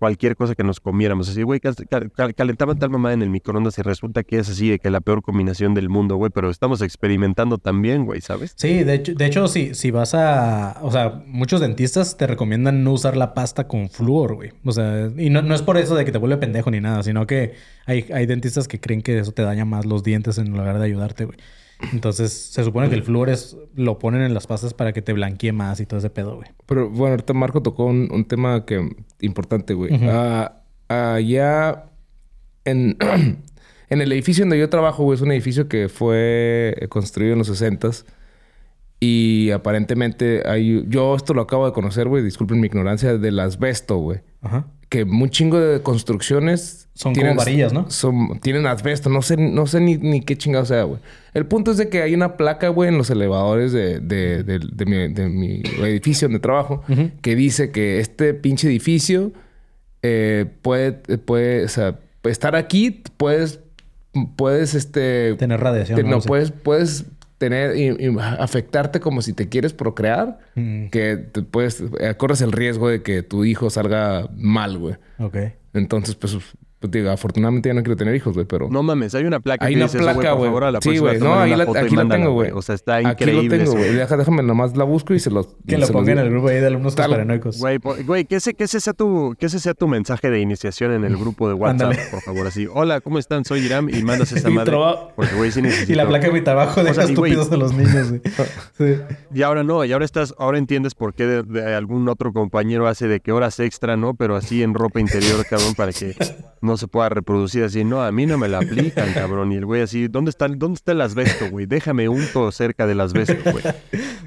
cualquier cosa que nos comiéramos. Así, güey, cal- cal- cal- calentaban tal mamá en el microondas y resulta que es así de que la peor combinación del mundo, güey, pero estamos experimentando también, güey, ¿sabes? Sí, de hecho, de hecho si, si vas a... O sea, muchos dentistas te recomiendan no usar la pasta con flúor, güey. O sea, y no, no es por eso de que te vuelve pendejo ni nada, sino que hay, hay dentistas que creen que eso te daña más los dientes en lugar de ayudarte, güey. Entonces, se supone que el flúor es... Lo ponen en las pastas para que te blanquee más y todo ese pedo, güey. Pero bueno, ahorita Marco tocó un, un tema que importante, güey. Ah, allá en, en el edificio donde yo trabajo, güey, es un edificio que fue construido en los 60s. Y aparentemente hay... Yo esto lo acabo de conocer, güey. Disculpen mi ignorancia. Del asbesto, güey. Ajá. Que un chingo de construcciones... Son como varillas, ¿no? Son, tienen asbesto. No sé, no sé ni, ni qué chingado sea, güey. El punto es de que hay una placa, güey, en los elevadores de, de, de- de mi, mi edificio donde trabajo que dice que este pinche edificio eh, puede, puede, o sea, estar aquí, puedes, puedes, este, Tener radiación. te- ¿no? no, puedes, puedes tener y, y afectarte como si te quieres procrear, Mm, que te puedes, eh, corres el riesgo de que tu hijo salga mal, güey. ok. Entonces, pues, pues, digo, afortunadamente ya no quiero tener hijos, güey, pero... No mames, hay una placa Hay que una dice placa, por güey. favor, a la Sí, güey. No, ahí la- aquí la tengo, güey. O sea, está Aquí increíble. lo tengo, güey. Deja- déjame nomás la busco y se los... Que lo pongan en el grupo ahí de alumnos Tal- conspiranoicos. Güey, güey, que ese, que ese sea tu, que ese sea tu mensaje de iniciación en el grupo de WhatsApp, por favor, así. Hola, ¿cómo están? Soy Iram y mandas esa Mi madre. Porque, güey, sí necesito. Y la placa de mi trabajo deja estúpidos a los niños, güey. Sí. Y ahora no, y ahora estás, ahora entiendes por qué de, de algún otro compañero hace de que horas extra, ¿no? Pero así en ropa interior, cabrón, para que no no se pueda reproducir así. No, a mí no me la aplican, cabrón. Y el güey así, ¿dónde está, dónde está el asbesto, güey? Déjame un todo cerca del asbesto, güey.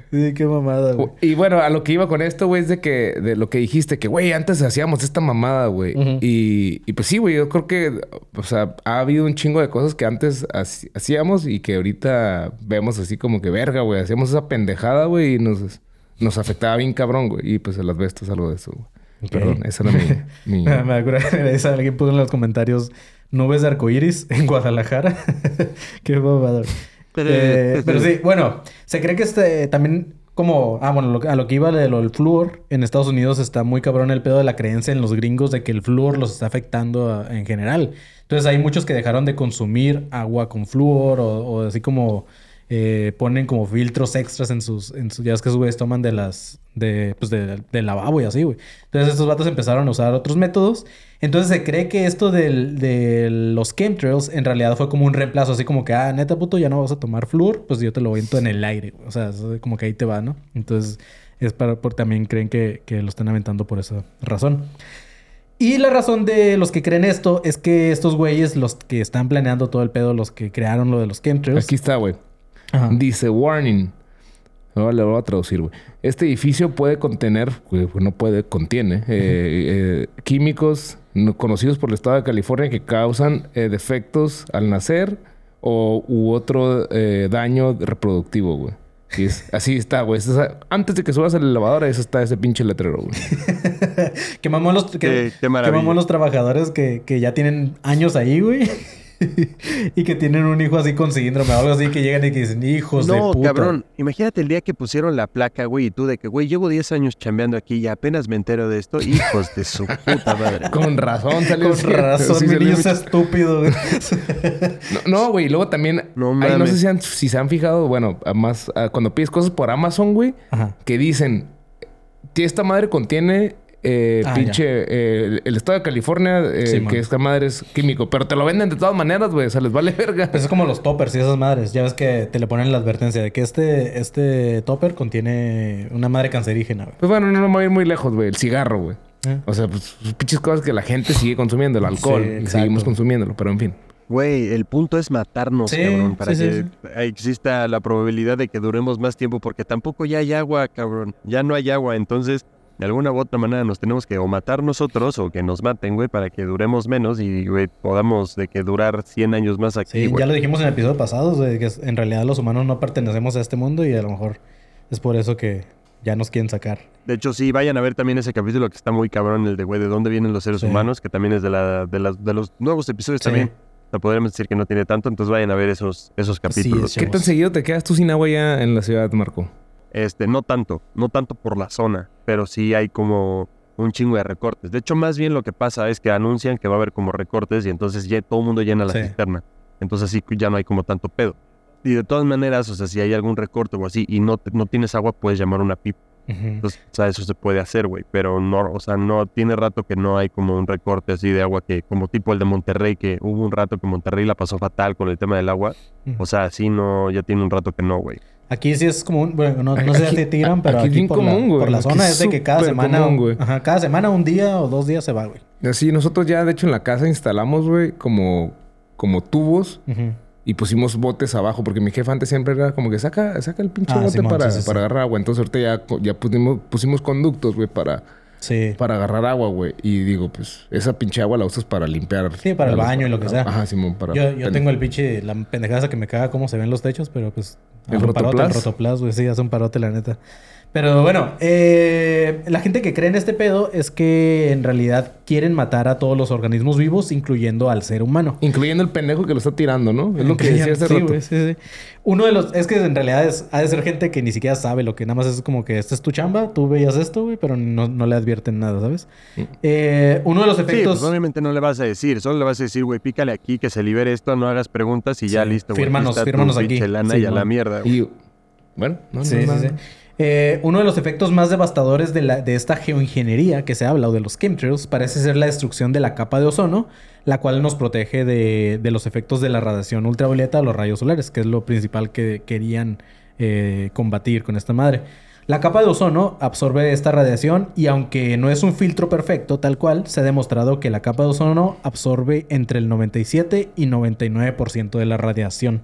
Sí, qué mamada, güey. Y bueno, a lo que iba con esto, güey, es de que, de lo que dijiste, que, güey, antes hacíamos esta mamada, güey. Y, y pues sí, güey, yo creo que, o sea, ha habido un chingo de cosas que antes hacíamos y que ahorita vemos así como que verga, güey. Hacíamos esa pendejada, güey, y nos, nos afectaba bien cabrón, güey. Y pues el asbesto es algo de eso, güey. Perdón, esa era mi... mi- Me acuerdo esa, alguien puso en los comentarios nubes de arcoíris en Guadalajara. Qué bobado. Eh, pero sí, bueno, se cree que este también como, ah, bueno, lo- a lo que iba de lo del flúor, en Estados Unidos está muy cabrón el pedo de la creencia en los gringos de que el flúor los está afectando a- en general. Entonces hay muchos que dejaron de consumir agua con flúor o, o así como eh, ponen como filtros extras en sus, sus, ya es que esos güeyes toman de las, de, pues de- del lavabo y así, güey. Entonces estos vatos empezaron a usar otros métodos. Entonces se cree que esto del- de los chemtrails en realidad fue como un reemplazo, así como que, ah, neta puto, ya no vas a tomar flúor, pues yo te lo viento en el aire, güey. O sea, como que ahí te va, ¿no? Entonces es para, por, también creen que, que lo están aventando por esa razón. Y la razón de los que creen esto es que estos güeyes, los que están planeando todo el pedo, los que crearon lo de los chemtrails. Aquí está, güey. Ajá. Dice, warning. Ahora le voy a traducir, güey. Este edificio puede contener, pues no puede, contiene, eh, eh, químicos no- conocidos por el estado de California que causan eh, defectos al nacer o u otro eh, daño reproductivo, güey. Y es- así está, güey. Es- Antes de que subas a la lavadora, eso está ese pinche letrero, güey. Que mamón los, que, Qué- qué que maravilla. mamón los trabajadores que, que ya tienen años ahí, güey. y que tienen un hijo así con síndrome o algo así que llegan y que dicen, hijos de No, puta. cabrón. Imagínate el día que pusieron la placa, güey, y tú de que, güey, llevo 10 años chambeando aquí y apenas me entero de esto. Hijos de su puta madre. Con razón salió Con razón, Sí, mi niño mucho- estúpido, güey. No, no, güey. y luego también... No ay, no sé si, han- si se han fijado, bueno, más... cuando pides cosas por Amazon, güey. Ajá. que dicen esta madre contiene eh, Ah, pinche eh, el, el estado de California, eh, Sí, que esta madre es químico, pero te lo venden de todas maneras, güey, o sea, les vale verga. Pues es como los toppers y esas madres. Ya ves que te le ponen la advertencia de que este, este topper contiene una madre cancerígena, güey. Pues bueno, no, no me voy a ir muy lejos, güey, el cigarro, güey. Eh. O sea, pues pinches cosas que la gente sigue consumiendo, el alcohol, Sí, y seguimos consumiéndolo, pero en fin. Güey, el punto es matarnos, Sí, cabrón, para sí, sí, que exista la probabilidad de que duremos más tiempo, porque tampoco ya hay agua, cabrón. Ya no hay agua, entonces, de alguna u otra manera nos tenemos que o matar nosotros o que nos maten, güey, para que duremos menos y, güey, podamos de que durar 100 años más aquí, Sí, güey. ya lo dijimos en episodios pasados, güey, que en realidad los humanos no pertenecemos a este mundo y a lo mejor es por eso que ya nos quieren sacar. De hecho, sí, vayan a ver también ese capítulo que está muy cabrón, el de, güey, de dónde vienen los seres Sí. humanos, que también es de, la, de, las- de los nuevos episodios Sí. también. O sea, podríamos decir que no tiene tanto, entonces vayan a ver esos, esos capítulos. Sí, ¿Qué tan seguido te quedas tú sin agua ya en la ciudad, Marco? Este, no tanto, no tanto por la zona, pero sí hay como un chingo de recortes. De hecho, más bien lo que pasa es que anuncian que va a haber como recortes y entonces ya todo el mundo llena la Sí. cisterna. Entonces sí ya no hay como tanto pedo. Y de todas maneras, o sea, si hay algún recorte o así y no, no tienes agua, puedes llamar una pipa. Entonces, o sea, eso se puede hacer, güey. Pero no, o sea, no tiene rato que no hay como un recorte así de agua que, como tipo el de Monterrey, que hubo un rato que Monterrey la pasó fatal con el tema del agua. O sea, sí, no, ya tiene un rato que no, güey. Aquí sí es común, bueno, no, no sé si te tiran, pero aquí aquí, bien por, común, la, por la Aquí zona es de que cada semana, común, güey. ajá, cada semana un día o dos días se va, güey. Así, nosotros ya, de hecho, en la casa instalamos, güey, como, como tubos y pusimos botes abajo, porque mi jefe antes siempre era como que saca, saca el pinche Ah, bote para, sí, sí, para agarrar agua. Entonces ahorita ya, ya pusimos, pusimos conductos, güey, para, Sí. para agarrar agua, güey. Y digo, pues, esa pinche agua la usas para limpiar. Sí, para el los- baño y lo que sea. Ajá, Simón, para... Yo, yo tengo el pinche, la pendejada que me caga cómo se ven los techos, pero pues... ¿El parote, rotoplas? El rotoplas, güey, sí, hace un parote, la neta. Pero bueno, eh, la gente que cree en este pedo es que en realidad quieren matar a todos los organismos vivos, incluyendo al ser humano. Incluyendo el pendejo que lo está tirando, ¿no? Es lo que decía hace Sí, rato. güey, sí, sí. Uno de los... Es que en realidad es, ha de ser gente que ni siquiera sabe lo que nada más es como que esta es tu chamba, tú veías esto, güey, pero no, no le advierten nada, ¿sabes? Mm. Eh, uno de los Sí, efectos... pues obviamente no le vas a decir, solo le vas a decir, güey, pícale aquí, que se libere esto, no hagas preguntas y ya Sí, listo, güey. fírmanos, fírmanos aquí. lana Sí, y a la mierda, güey. Y... Bueno, no, Sí, no, sí, no, sí. Eh, uno de los efectos más devastadores de, esta geoingeniería que se habla o de los chemtrails parece ser la destrucción de la capa de ozono, la cual nos protege de, los efectos de la radiación ultravioleta o los rayos solares, que es lo principal que querían eh, combatir con esta madre. La capa de ozono absorbe esta radiación y aunque no es un filtro perfecto tal cual, se ha demostrado que la capa de ozono absorbe entre el 97 y 99% de la radiación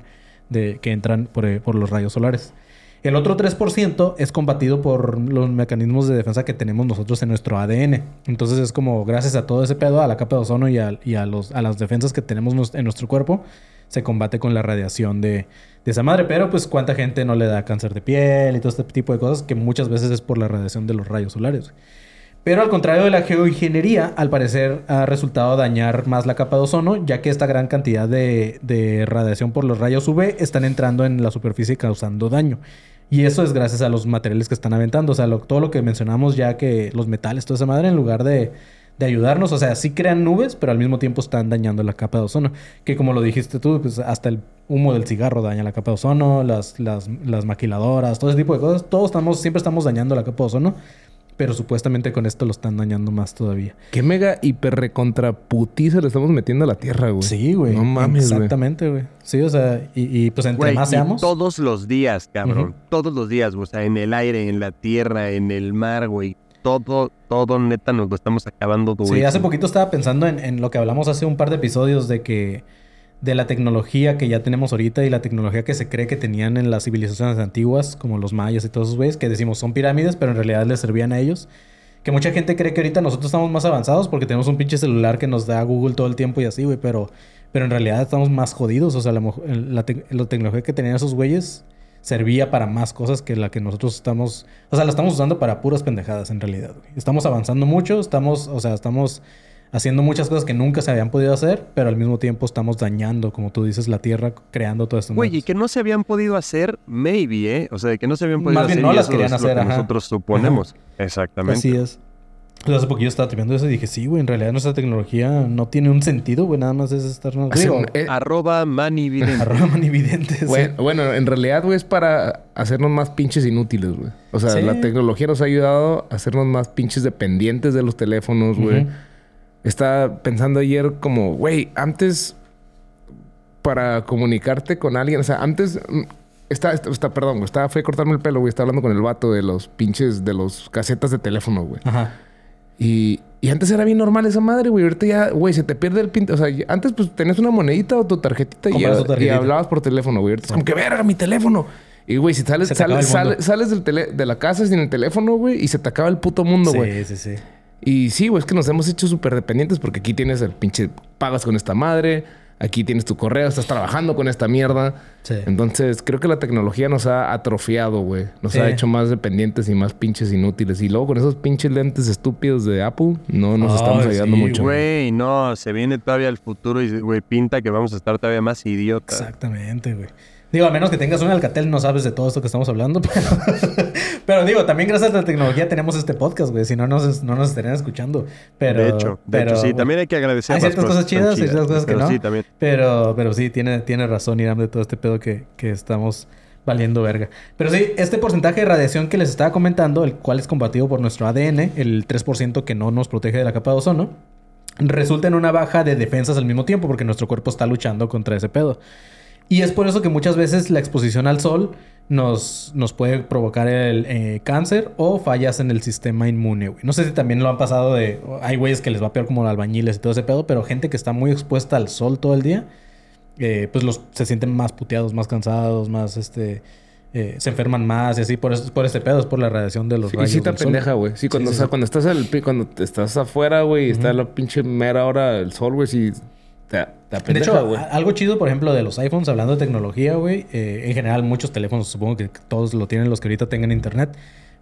que entran eh, por los rayos solares. El otro 3% es combatido por los mecanismos de defensa que tenemos nosotros en nuestro ADN. Entonces es como gracias a todo ese pedo, a la capa de ozono y a, los, a las defensas que tenemos en nuestro cuerpo, se combate con la radiación de, de esa madre. Pero pues cuánta gente no le da cáncer de piel y todo este tipo de cosas que muchas veces es por la radiación de los rayos solares. Pero al contrario de la geoingeniería, al parecer ha resultado dañar más la capa de ozono, ya que esta gran cantidad de, de radiación por los rayos UV están entrando en la superficie causando daño. Y eso es gracias a los materiales que están aventando. O sea, lo- todo lo que mencionamos ya que los metales, toda esa madre, en lugar de, de ayudarnos, o sea, sí crean nubes, pero al mismo tiempo están dañando la capa de ozono. Que como lo dijiste tú, pues hasta el humo del cigarro daña la capa de ozono, las, las, las maquiladoras, todo ese tipo de cosas. Todos estamos, siempre estamos dañando la capa de ozono. Pero supuestamente con esto lo están dañando más todavía. Qué mega hiper recontra putiza le estamos metiendo a la tierra, güey. Sí, güey. No mames, güey. Exactamente, güey. Sí, o sea, y, y, pues entre Güey, más y seamos. todos los días, cabrón. Todos los días, o sea, en el aire, en la tierra, en el mar, güey. Todo, todo neta nos lo estamos acabando, güey. Sí, hace poquito estaba pensando en, en lo que hablamos hace un par de episodios de que de la tecnología que ya tenemos ahorita y la tecnología que se cree que tenían en las civilizaciones antiguas, como los mayas y todos esos güeyes, que decimos son pirámides, pero en realidad les servían a ellos. Que mucha gente cree que ahorita nosotros estamos más avanzados porque tenemos un pinche celular que nos da Google todo el tiempo y así, güey, pero, pero en realidad estamos más jodidos. O sea, la, la, la tecnología que tenían esos güeyes servía para más cosas que la que nosotros estamos... O sea, la estamos usando para puras pendejadas en realidad. Estamos avanzando mucho, estamos, o sea, estamos haciendo muchas cosas que nunca se habían podido hacer, pero al mismo tiempo estamos dañando, como tú dices, la Tierra, creando todo esto. Güey, y que no se habían podido hacer, maybe, ¿eh? O sea, que no se habían podido Más bien hacer. no las querían hacer, que ajá. nosotros suponemos. Exactamente. Así es. Pues hace poquito estaba tripeando eso y dije, sí, güey, en realidad nuestra tecnología no tiene un sentido, güey, nada más es estarnos... Hacer- Digo, eh, Arroba manividente. arroba manividentes. Bueno, bueno, en realidad, güey, es para hacernos más pinches inútiles, güey. O sea, Sí. la tecnología nos ha ayudado a hacernos más pinches dependientes de los teléfonos, güey. Ujú. Estaba pensando ayer como, güey, antes para comunicarte con alguien, o sea, antes mm, está, está, está- perdón, güey, estaba fui a cortarme el pelo, güey, estaba hablando con el vato de los pinches de los casetas de teléfono, güey. Ajá. Y, y antes era bien normal esa madre, güey. Ahorita ya, güey, se te pierde el pin. O sea, antes pues tenías una monedita o tu tarjetita y, tu hablabas por teléfono, güey. Ahorita es como que verga mi teléfono. Y, güey, si sales, sales, sales, sales del tele- de la casa sin el teléfono, güey, y se te acaba el puto mundo, güey. Sí, sí, sí. Y sí, güey, es que nos hemos hecho súper dependientes porque aquí tienes el pinche, pagas con esta madre, aquí tienes tu correo, estás trabajando con esta mierda. Sí. Entonces, creo que la tecnología nos ha atrofiado, güey. Nos Sí. ha hecho más dependientes y más pinches inútiles. Y luego con esos pinches lentes estúpidos de Apple, no nos estamos ayudando sí, mucho. Güey, no, se viene todavía el futuro y, güey, pinta que vamos a estar todavía más idiotas. Exactamente, güey. Digo, a menos que tengas un Alcatel, no sabes de todo esto que estamos hablando. Pero, pero digo, también gracias a la tecnología tenemos este podcast, güey. Si no, nos, no nos estarían escuchando. Pero, de hecho, de pero, hecho, sí, también hay que agradecer Hay ciertas cosas están chidas y ciertas cosas que no. Sí, también. Pero, pero sí, tiene, tiene razón Iram de todo este pedo que, que estamos valiendo verga. Pero sí, este porcentaje de radiación que les estaba comentando, el cual es combatido por nuestro ADN, el 3% que no nos protege de la capa de ozono, resulta en una baja de defensas al mismo tiempo porque nuestro cuerpo está luchando contra ese pedo. Y es por eso que muchas veces la exposición al sol nos, nos puede provocar el eh, cáncer o fallas en el sistema inmune, güey. No sé si también lo han pasado de... Hay güeyes que les va peor como albañiles y todo ese pedo, pero gente que está muy expuesta al sol todo el día, eh, pues los, se sienten más puteados, más cansados, más este... eh, se enferman más y así por, eso, por este pedo, es por la radiación de los Sí, y sí sol. pendeja, güey. Sí, cuando, Sí, o sea, sí. cuando estás al, cuando te estás afuera, güey, y está la pinche mera hora del sol, güey, sí te De hecho, algo chido, por ejemplo, de los iPhones, hablando de tecnología, güey. eh, en general, muchos teléfonos, supongo que todos lo tienen los que ahorita tengan internet.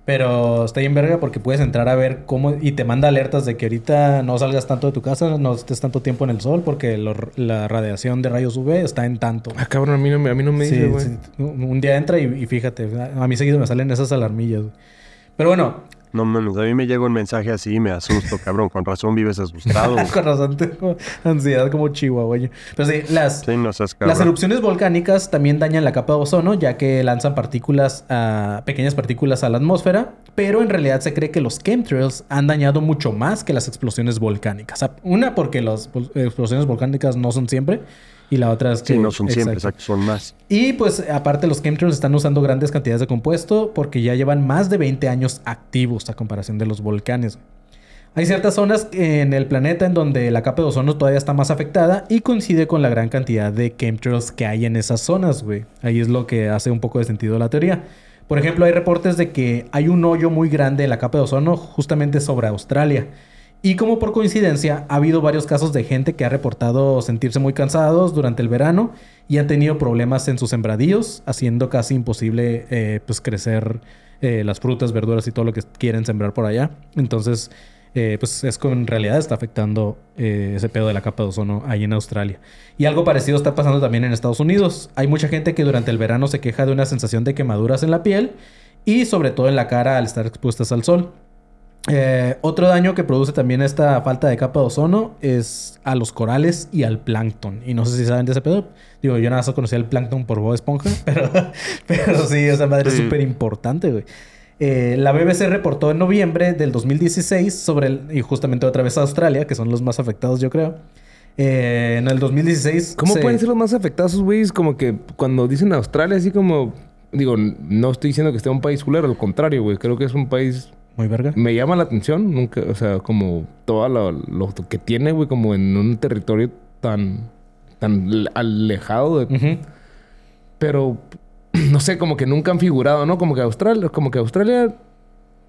Pero está bien verga porque puedes entrar a ver cómo... Y te manda alertas de que ahorita no salgas tanto de tu casa, no estés tanto tiempo en el sol porque lo- la radiación de rayos UV está en tanto. Ah, cabrón, a mí no me, a mí no me Sí, dice, güey. sí. Un día entra y, y fíjate, a mí seguido me salen esas alarmillas. güey. Pero bueno, No mames, a mí me llega un mensaje así y me asusto, cabrón. Con razón vives asustado. con razón tengo ansiedad como chihuahueño. Pero sí, las... Sí, no seas Las erupciones volcánicas también dañan la capa de ozono, ya que lanzan partículas, a, pequeñas partículas a la atmósfera, pero en realidad se cree que los chemtrails han dañado mucho más que las explosiones volcánicas. Una, porque las vol- explosiones volcánicas no son siempre, Y la otra es que... Sí, no son siempre, exacto, son más. Y pues aparte los chemtrails están usando grandes cantidades de compuesto porque ya llevan más de 20 años activos a comparación de los volcanes. Hay ciertas zonas en el planeta en donde la capa de ozono todavía está más afectada y coincide con la gran cantidad de chemtrails que hay en esas zonas, güey. Ahí es lo que hace un poco de sentido la teoría. Por ejemplo, hay reportes de que hay un hoyo muy grande en la capa de ozono justamente sobre Australia. Y como por coincidencia, ha habido varios casos de gente que ha reportado sentirse muy cansados durante el verano y han tenido problemas en sus sembradíos, haciendo casi imposible eh, pues crecer eh, las frutas, verduras y todo lo que quieren sembrar por allá. Entonces, eh, pues es que en realidad está afectando eh, ese pedo de la capa de ozono ahí en Australia. Y algo parecido está pasando también en Estados Unidos. Hay mucha gente que durante el verano se queja de una sensación de quemaduras en la piel y sobre todo en la cara al estar expuestas al sol. Eh, otro daño que produce también esta falta de capa de ozono es a los corales y al plancton. Y no sé si saben de ese pedo. Digo, yo nada más conocía el plancton por Bob Esponja, pero, pero sí, esa madre es súper importante, güey. Eh, la BBC reportó en noviembre del 2016 sobre el, y justamente otra vez Australia, que son los más afectados, yo creo. Eh, en el 2016. ¿Cómo se- pueden ser los más afectados güeyes? Como que cuando dicen Australia, así como... Digo, no estoy diciendo que esté un país culero, al contrario, güey. Creo que es un país... Muy verga. Me llama la atención, nunca... O sea, como todo lo, lo que tiene, güey, como en un territorio tan... Tan alejado de... Ujú. Pero... No sé, como que nunca han figurado, ¿no? Como que Australia... Como que Australia...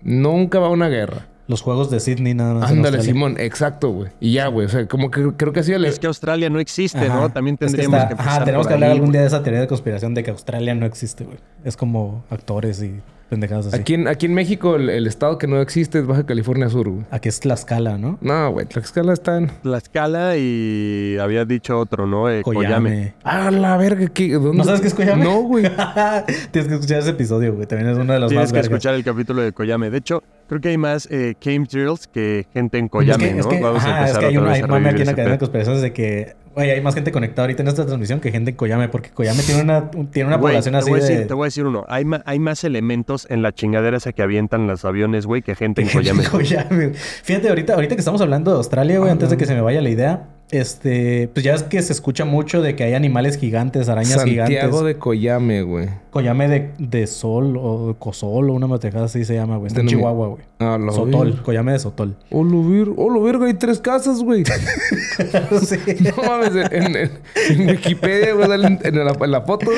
Nunca va a una guerra. Los juegos de Sydney nada más. Ándale. Simón. Exacto, güey. Y ya, güey. O sea, como que creo que así... el- Es que Australia no existe, Ajá. ¿no? También Es que tendríamos está- que Ajá, tenemos por que hablar ahí, algún día de esa teoría de conspiración de que Australia no existe, güey. Es como actores y pendejadas así. Aquí en, aquí en México, el, el estado que no existe es Baja California Sur, güey. Aquí es Tlaxcala, ¿no? No, güey, Tlaxcala está en... Tlaxcala y había dicho otro, ¿no? Eh, Coyame. Coyame. Ah, la verga, ¿qué? ¿Dónde? ¿No sabes qué es Coyame? No, güey. Tienes que escuchar ese episodio, güey. También es uno de los Tienes más que vergas. escuchar el capítulo de Coyame. De hecho, creo que hay más eh, chemtrails que gente en Es Coyame, que, ¿no? es que, Vamos ajá, a es que hay, una, hay a mame revivir aquí en la ese cadena de conspiraciones de que, güey, hay más gente conectada ahorita en esta transmisión que gente en Coyame, porque Coyame tiene una, tiene una Güey, población te así voy decir, de... te voy a decir uno. Hay, ma- hay más elementos en la chingadera esa que avientan los aviones, güey, que gente en Coyame. Coyame. Fíjate, ahorita, ahorita que estamos hablando de Australia, güey, antes de que se me vaya la idea, este, pues ya es que se escucha mucho de que hay animales gigantes, arañas Santiago gigantes. de Coyame, güey. Coyame de, de sol o cosol o una matejada así se llama, güey. Está en no Chihuahua, güey. Ah, lo Sotol, vi. Coyame de Sotol. Oh, lo vir... oh, lo verga, hay tres casas, güey. sí. no mames, en, en- en Wikipedia, güey, en, en la, en la foto.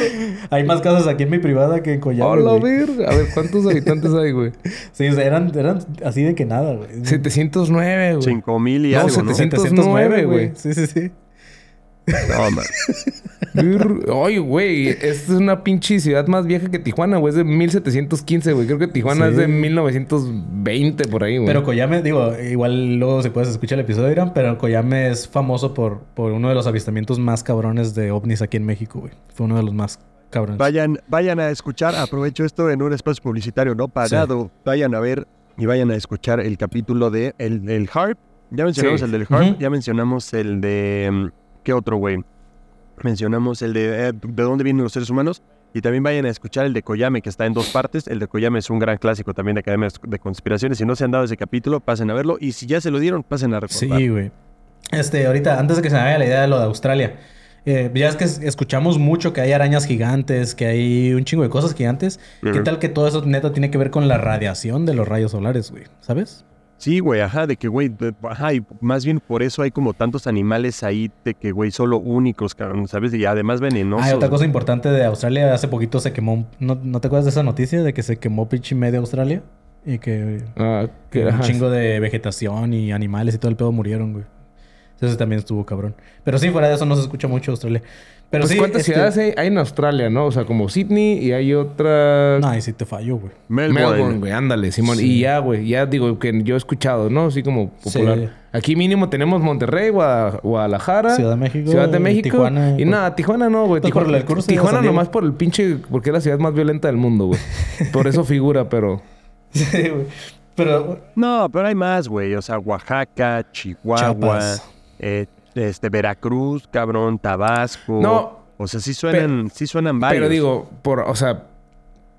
Hay más casas aquí en mi privada que en Coyame, Oh, lo verga. A ver, ¿cuántos habitantes hay, güey? Sí, o sea, eran, eran así de que nada, güey. 709, güey. Cinco mil y No, algo, ¿no? 700. 709, güey. güey. Sí, sí, sí. No, man. Oye, güey, esta es una pinche ciudad más vieja que Tijuana, güey. Es de 1715, güey. Creo que Tijuana Sí. es de 1920, por ahí, güey. Pero Coyame, digo, igual luego si puedes escuchar el episodio, Irán, pero Coyame es famoso por, por uno de los avistamientos más cabrones de ovnis aquí en México, güey. Fue uno de los más cabrones. Vayan, vayan a escuchar, aprovecho esto en un espacio publicitario no pagado. Vayan a ver y vayan a escuchar el capítulo de el, el Harp. Ya mencionamos Sí. el del Harp, ya mencionamos el de... ¿Qué otro, güey? Mencionamos el de eh, de dónde vienen los seres humanos. Y también vayan a escuchar el de Koyame, que está en dos partes. El de Koyame es un gran clásico también de academias de conspiraciones. Si no se han dado ese capítulo, pasen a verlo. Y si ya se lo dieron, pasen a recordar. Sí, güey. Este, ahorita, antes de que se me vaya la idea de lo de Australia. eh, ya es que es- escuchamos mucho que hay arañas gigantes, que hay un chingo de cosas gigantes. ¿Qué tal que todo eso neta tiene que ver con la radiación de los rayos solares, güey? ¿Sabes? Sí, güey, ajá, de que, güey, de- ajá, y más bien por eso hay como tantos animales ahí, de que, güey, solo únicos, cabrón, ¿sabes? Y además venenosos. Ah, otra cosa importante de Australia, hace poquito se quemó. un- ¿No, ¿no te acuerdas de esa noticia de que se quemó pinche medio Australia? Y que, Ah, que un chingo de vegetación y animales y todo el pedo murieron, güey. Eso también estuvo cabrón. Pero sí, fuera de eso no se escucha mucho Australia. Pero Pues, sí, ¿cuántas este- ciudades hay, hay en Australia, no? O sea, como Sydney y hay otra... No, ahí sí te fallo, güey. Melbourne. Melbourne, güey, ándale, Simón. Sí. Y ya, güey, ya digo que yo he escuchado, ¿no? Así como popular. Sí. Aquí mínimo tenemos Monterrey, Guada- Guadalajara, Ciudad de México, Ciudad de México. Tijuana, Y pues- nada, Tijuana no, güey. Por Tijuana, el curso de Tijuana nomás por el pinche... Porque es la ciudad más violenta del mundo, güey. Por eso figura, pero... Sí, güey. Pero No, pero hay más, güey. O sea, Oaxaca, Chihuahua, Chiapas. eh, este, Veracruz, cabrón, Tabasco. No. O sea, sí suenan, sí suenan varios. Pero digo, por... O sea...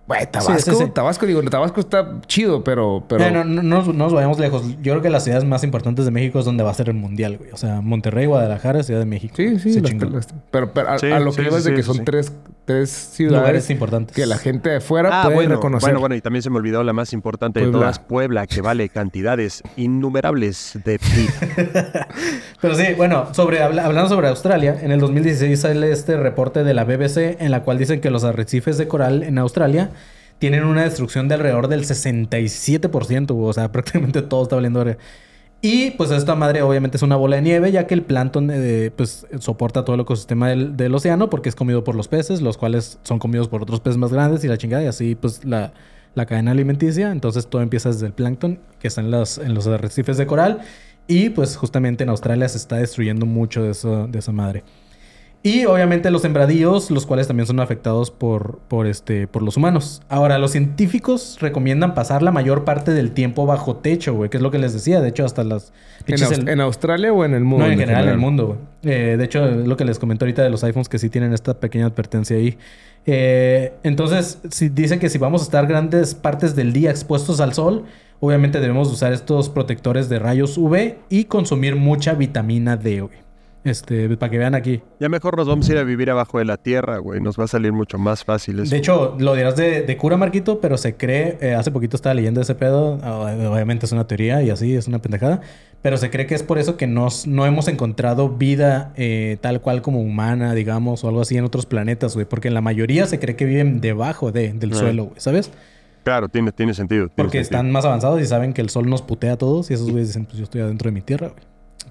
Güey, Tabasco, sí, sí. Tabasco, digo, Tabasco está chido, pero... pero... No, no, no nos- no nos vayamos lejos. Yo creo que las ciudades más importantes de México es donde va a ser el mundial, güey. O sea, Monterrey, Guadalajara, Ciudad de México. Sí, sí, las- las- pero, pero a, Sí, a lo sí, que ibas sí, de que son sí. tres, tres ciudades Lugares importantes. que la gente de fuera Ah, puede bueno, reconocer. bueno, bueno, y también se me olvidó la más importante de todas, Puebla, que vale cantidades innumerables de PIB. Pero sí, bueno, sobre, habla- hablando sobre Australia, en el 2016 sale este reporte de la BBC en la cual dicen que los arrecifes de coral en Australia tienen una destrucción de alrededor del 67%, güey. o sea, prácticamente todo está valiendo. Y pues esta madre obviamente es una bola de nieve, ya que el plancton eh, pues soporta todo el ecosistema del, del océano porque es comido por los peces, los cuales son comidos por otros peces más grandes y la chingada, y así pues la, la cadena alimenticia. Entonces todo empieza desde el plancton que está en los, en los arrecifes de coral. Y pues justamente en Australia se está destruyendo mucho de, eso, de esa madre. Y obviamente los sembradíos, los cuales también son afectados por, por, este, por los humanos. Ahora, los científicos recomiendan pasar la mayor parte del tiempo bajo techo, güey, que es lo que les decía. De hecho, hasta las... ¿En, el- en Australia o en el mundo? no, en general, en el mundo, güey. Eh, de hecho, es lo que les comento ahorita de los iPhones que sí tienen esta pequeña advertencia ahí. Eh, entonces, si dice que si vamos a estar grandes partes del día expuestos al sol, obviamente debemos usar estos protectores de rayos UV y consumir mucha vitamina D, güey. Este, para que vean aquí. Ya mejor nos vamos a ir a vivir abajo de la tierra, güey. Nos va a salir mucho más fácil eso. De hecho, lo dirás de, de cura, Marquito, pero se cree, eh, hace poquito estaba leyendo ese pedo, obviamente es una teoría y así, es una pendejada, pero se cree que es por eso que nos, no hemos encontrado vida eh, tal cual como humana, digamos, o algo así en otros planetas, güey, porque la mayoría se cree que viven debajo de, del Ah. suelo, güey, ¿sabes? Claro, tiene, tiene sentido. tiene Porque sentido. están más avanzados y saben que el sol nos putea a todos y esos güeyes dicen, pues yo estoy adentro de mi tierra, güey.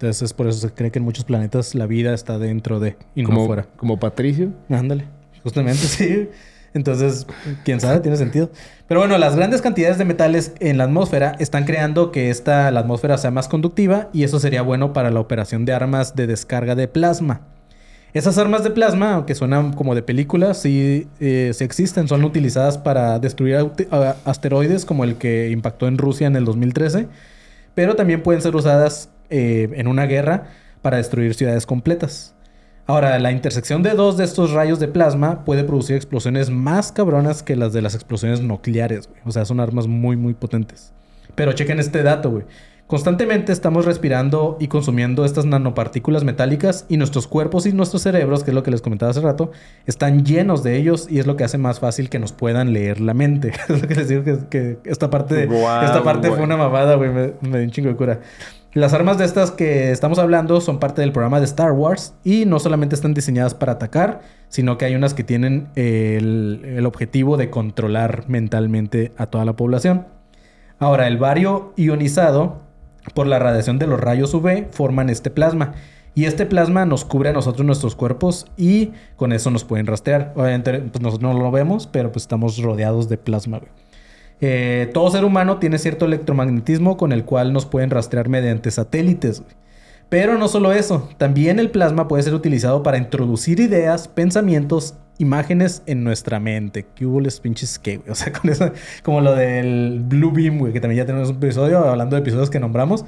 Entonces es por eso se cree que en muchos planetas la vida está dentro de y no fuera. como Patricio. Ándale, justamente sí. Entonces, quién sabe, tiene sentido. Pero bueno, las grandes cantidades de metales en la atmósfera están creando que esta, la atmósfera sea más conductiva y eso sería bueno para la operación de armas de descarga de plasma. Esas armas de plasma, aunque suenan como de película, sí, eh, sí existen. Son utilizadas para destruir asteroides como el que impactó en Rusia en el 2013. Pero también pueden ser usadas eh, en una guerra para destruir ciudades completas. Ahora, la intersección de dos de estos rayos de plasma puede producir explosiones más cabronas que las de las explosiones nucleares, güey. O sea, son armas muy, muy potentes. Pero chequen este dato, güey. Constantemente estamos respirando y consumiendo estas nanopartículas metálicas y nuestros cuerpos y nuestros cerebros, que es lo que les comentaba hace rato, están llenos de ellos y es lo que hace más fácil que nos puedan leer la mente. es lo que les digo que, que esta parte, esta parte fue una mamada, güey. Me, me dio un chingo de cura. Las armas de estas que estamos hablando son parte del programa de Star Wars y no solamente están diseñadas para atacar, sino que hay unas que tienen el, el objetivo de controlar mentalmente a toda la población. Ahora, el bario ionizado por la radiación de los rayos UV forman este plasma. Y este plasma nos cubre a nosotros nuestros cuerpos y con eso nos pueden rastrear. Obviamente pues nosotros no lo vemos, pero pues estamos rodeados de plasma. güey. Eh, todo ser humano tiene cierto electromagnetismo con el cual nos pueden rastrear mediante satélites. Pero no solo eso, también el plasma puede ser utilizado para introducir ideas, pensamientos, imágenes en nuestra mente. ¿Qué hubo les pinches qué, güey? O sea, con eso, como lo del Blue Beam, güey, que también ya tenemos un episodio hablando de episodios que nombramos.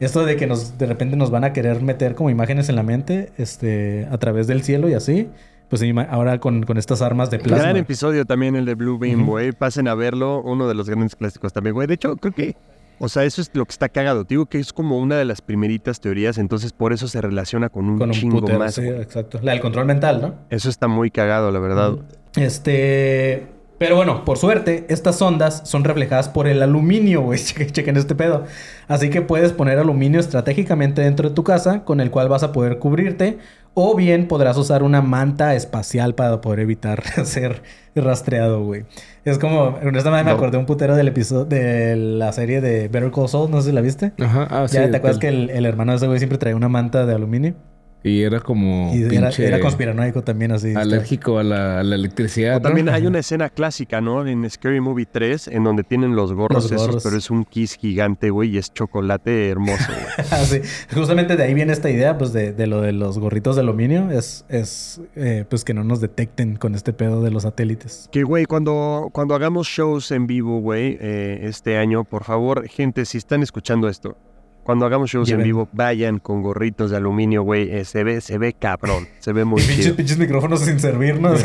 Esto de que nos, de repente nos van a querer meter como imágenes en la mente, este, a través del cielo y así. Pues ahora con, con estas armas de plasma. Gran episodio también el de Blue Beam, güey. Pasen a verlo. Uno de los grandes clásicos también, güey. De hecho, creo que... O sea, eso es lo que está cagado. Te Digo que es como una de las primeritas teorías, entonces por eso se relaciona con un con un chingo putero, más. sí, exacto. La del control mental, ¿no? Eso está muy cagado, la verdad. Este. Pero bueno, por suerte, estas ondas son reflejadas por el aluminio, güey. Chequen, chequen este pedo. Así que puedes poner aluminio estratégicamente dentro de tu casa, con el cual vas a poder cubrirte. O bien podrás usar una manta espacial para poder evitar ser rastreado, güey. Es como, en esta manera me acordé un putero del episodio de la serie de Better Call Saul, no sé si la viste. Ajá. Ah, sí. ya te acuerdas el- que el, el hermano de ese güey siempre traía una manta de aluminio. Y era como y era, era conspiranoico también, así. alérgico a la, a la electricidad. O también ¿no? hay una escena clásica, ¿no? En Scary Movie 3, en donde tienen los gorros, Los esos, gorros. pero es un kiss gigante, güey, y es chocolate hermoso, güey. Ah, sí. Justamente de ahí viene esta idea, pues, de, de lo de los gorritos de aluminio. Es, es eh, pues, que no nos detecten con este pedo de los satélites. Que, güey, cuando, cuando hagamos shows en vivo, güey, eh, este año, por favor, gente, si están escuchando esto, cuando hagamos shows Lleven. en vivo, vayan con gorritos de aluminio, güey. Eh, se ve, se ve cabrón. Se ve muy Pinches, chido. pinches micrófonos sin servirnos.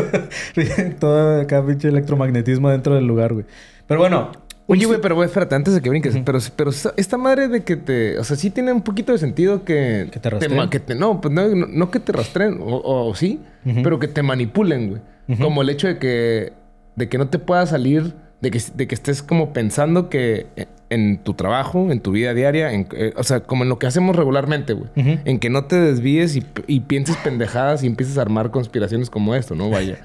Todo acá, pinche electromagnetismo dentro del lugar, güey. Pero bueno. Oye, güey, pero güey, espérate, antes de que brinques. Pero, pero esta, madre de que te... O sea, sí tiene un poquito de sentido que... ¿Que te rastreen? que te- no, pues no, no, no que te rastreen, o, o sí, pero que te manipulen, güey. Como el hecho de que... De que no te pueda salir... De que, de que estés como pensando que eh, en tu trabajo, en tu vida diaria, en- eh, o sea, como en lo que hacemos regularmente, güey. En que no te desvíes y, y pienses pendejadas y empieces a armar conspiraciones como esto, ¿no? Vaya.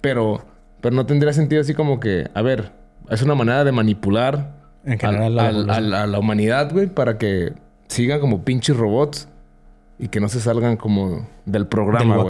Pero, pero no tendría sentido así como que, a ver, es una manera de manipular En general, la a la humanidad, güey, para que sigan como pinches robots y que no se salgan como del del programa, güey.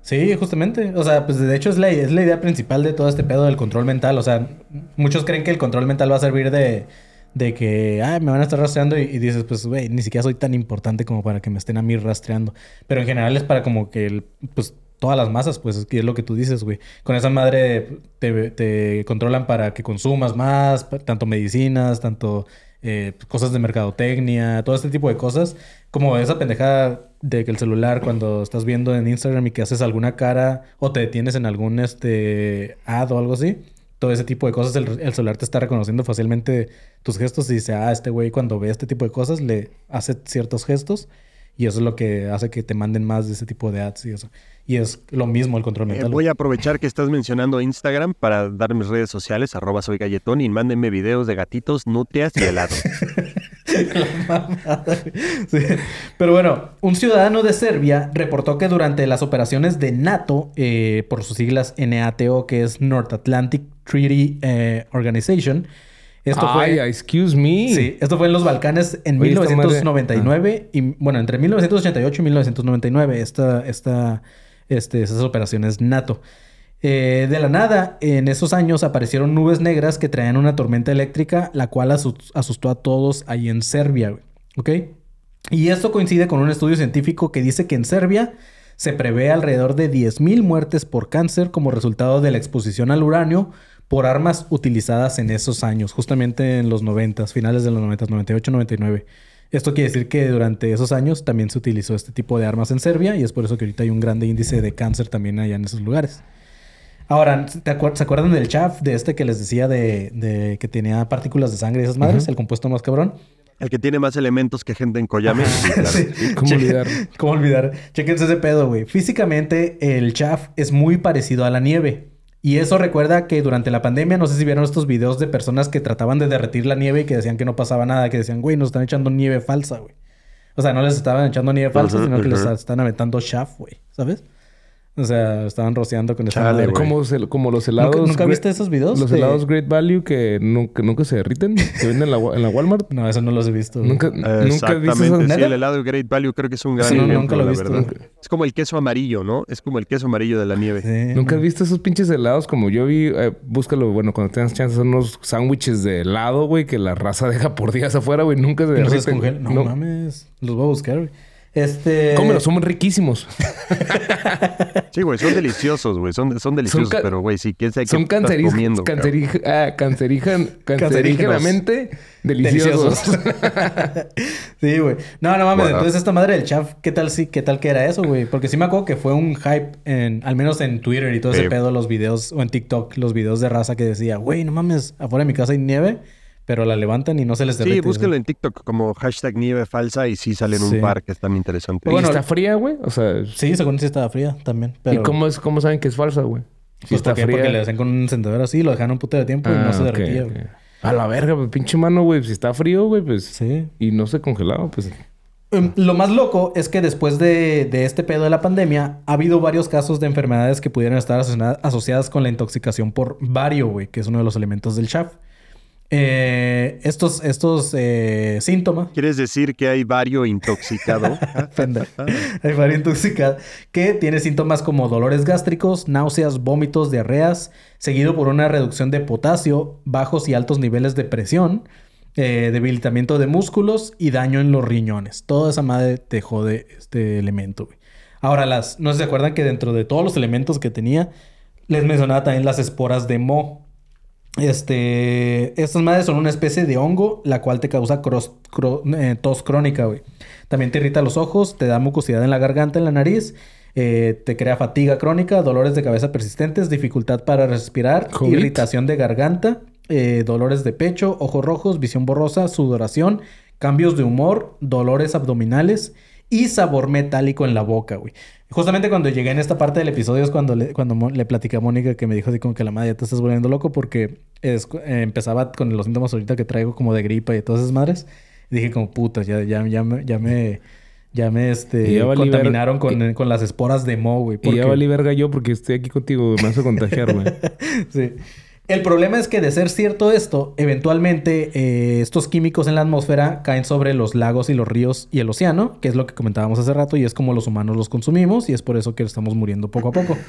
Sí, justamente. O sea, pues de hecho es la, es la idea principal de todo este pedo del control mental. O sea, muchos creen que el control mental va a servir de, de que, ay, me van a estar rastreando y, dices, pues, güey, ni siquiera soy tan importante como para que me estén a mí rastreando. Pero en general es para como que, pues, todas las masas, pues, es es lo que tú dices, güey. Con esa madre te, te controlan para que consumas más, tanto medicinas, tanto eh, cosas de mercadotecnia, todo este tipo de cosas. Como esa pendejada de que el celular, cuando estás viendo en Instagram y que haces alguna cara o te detienes en algún este ad o algo así. Todo ese tipo de cosas, el, el celular te está reconociendo fácilmente tus gestos y dice, ah, este güey cuando ve este tipo de cosas le hace ciertos gestos y eso es lo que hace que te manden más de ese tipo de ads y eso. Y es lo mismo el control Eh, mental. voy a aprovechar que estás mencionando Instagram para dar mis redes sociales, arroba soy galletón, y mándenme videos de gatitos, nutrias y helados. Sí. Pero bueno, un ciudadano de Serbia reportó que durante las operaciones de NATO, eh, por sus siglas NATO, que es North Atlantic Treaty eh, Organization, esto Ay, fue... excuse me. Sí, esto fue en los Balcanes en Oye, esta madre- 1999 y bueno, entre 1988 y 1999 esta, esta, este, esas operaciones NATO. Eh, de la nada, en esos años aparecieron nubes negras que traían una tormenta eléctrica, la cual asu- asustó a todos ahí en Serbia, güey. ¿ok? Y esto coincide con un estudio científico que dice que en Serbia se prevé alrededor de 10.000 muertes por cáncer como resultado de la exposición al uranio por armas utilizadas en esos años, justamente en los 90, finales de los 90, 98, 99. Esto quiere decir que durante esos años también se utilizó este tipo de armas en Serbia y es por eso que ahorita hay un grande índice de cáncer también allá en esos lugares. Ahora, ¿te acuer- ¿se acuerdan del chaff de este que les decía de, de que tenía partículas de sangre y esas madres? El compuesto más cabrón. El que tiene más elementos que gente en Coyame. sí, claro. Sí. ¿Cómo olvidar? ¿Cómo olvidar? Chequense ese pedo, güey. Físicamente, el chaff es muy parecido a la nieve. Y eso recuerda que durante la pandemia, no sé si vieron estos videos de personas que trataban de derretir la nieve y que decían que no pasaba nada, que decían, güey, nos están echando nieve falsa, güey. O sea, no les estaban echando nieve falsa, sino que les están aventando chaff, güey. ¿Sabes? O sea, estaban rociando con esa Chale, madre. Como, los helados. ¿Nunca, viste esos videos? Los de- helados Great Value que nunca, nunca se derriten, que venden en la, wa- en la Walmart. No, eso no los he visto. Nunca, nunca Exactamente. esos. Sí, el helado Great Value creo que es un gran Sí, no, ejemplo, nunca lo he visto. verdad. Es como el queso amarillo, ¿no? Es como el queso amarillo de la nieve. Sí, ¿Nunca has no. visto esos pinches helados? Como yo vi, eh, búscalo, bueno, cuando tengas chance, son unos sándwiches de helado, güey, que la raza deja por días afuera, güey. Nunca se no derriten. descongelan. No, mames. Los voy a buscar, güey. Este... Cómelos, son riquísimos. Sí, güey, son deliciosos, güey. Son, son deliciosos, pero, güey, sí, quién sabe qué Son estás cancerij- comiendo, ah, cancerijan- cancerígenamente deliciosos. sí, güey. No, no mames. Bueno. Entonces, esta madre del chaff, ¿qué tal, sí, ¿qué tal que era eso, güey? Porque sí me acuerdo que fue un hype, en, al menos en Twitter y todo ese pedo, los videos, o en TikTok, los videos de raza que decía, güey, no mames, afuera de mi casa hay nieve, pero la levantan y no se les derrite. Sí, búsquenlo en TikTok como hashtag nieve falsa y sí salen Sí. un par que están interesantes. ¿Y Bueno, está fría, güey? O sea, Sí, según sí estaba fría también. Pero, ¿y cómo, es, cómo saben que es falsa, güey? Si Pues está porque, fría. porque le hacían con un encendedor así, lo dejaron un puto de tiempo y no Ah, se ok, derretía. A la verga, pues, pinche mano, güey. Si está frío, güey, pues... Sí. Y no se congelaba, pues... Em, Lo más loco es que después de, de este pedo de la pandemia, ha habido varios casos de enfermedades que pudieran estar asociadas, asociadas con la intoxicación por bario, güey, que es uno de los elementos del chaff. Eh, estos estos eh, síntomas, ¿Quieres decir que hay vario intoxicado? hay bario intoxicado, que tiene síntomas como dolores gástricos, náuseas, vómitos, diarreas, seguido por una reducción de potasio, bajos y altos niveles de presión, eh, debilitamiento de músculos y daño en los riñones. Toda esa madre te jode este elemento, güey. Ahora, las, no se acuerdan que dentro de todos los elementos que tenía, les mencionaba también las esporas de Mo. Este, estas madres son una especie de hongo, la cual te causa eh, tos crónica, güey. También te irrita los ojos, te da mucosidad en la garganta, en la nariz, eh, te crea fatiga crónica, dolores de cabeza persistentes, dificultad para respirar, COVID. irritación de garganta, eh, dolores de pecho, ojos rojos, visión borrosa, sudoración, cambios de humor, dolores abdominales y sabor metálico en la boca, güey. Justamente cuando llegué en esta parte del episodio es cuando le, cuando le platicé a Mónica que me dijo así como que la madre ya te estás volviendo loco porque es- eh, empezaba con los síntomas ahorita que traigo como de gripa y todas esas madres. Y dije como puta, ya, ya, ya me, ya me, ya me este, ya contaminaron con, con las esporas de Mo, güey. Y ya porque- valí verga yo porque estoy aquí contigo. Me vas a contagiar, güey. Sí. El problema es que de ser cierto esto, eventualmente eh, estos químicos en la atmósfera caen sobre los lagos y los ríos y el océano, que es lo que comentábamos hace rato y es como los humanos los consumimos y es por eso que estamos muriendo poco a poco.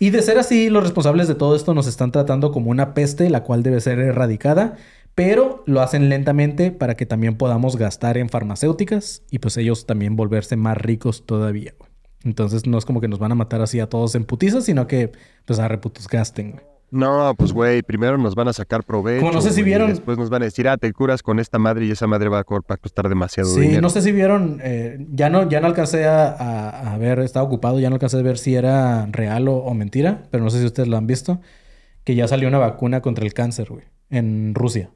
Y de ser así, los responsables de todo esto nos están tratando como una peste, la cual debe ser erradicada, pero lo hacen lentamente para que también podamos gastar en farmacéuticas y pues ellos también volverse más ricos todavía. Entonces no es como que nos van a matar así a todos en putizas, sino que pues a reputos gasten. No, pues güey, primero nos van a sacar provecho. Como no sé si güey, y vieron- Después nos van a decir, ah, te curas con esta madre y esa madre va a, co- va a costar demasiado Sí, dinero. no sé si vieron, eh, ya no, ya no alcancé a, a- a ver, estaba ocupado, ya no alcancé a ver si era real o, o mentira, pero no sé si ustedes lo han visto, que ya salió una vacuna contra el cáncer, güey, en Rusia.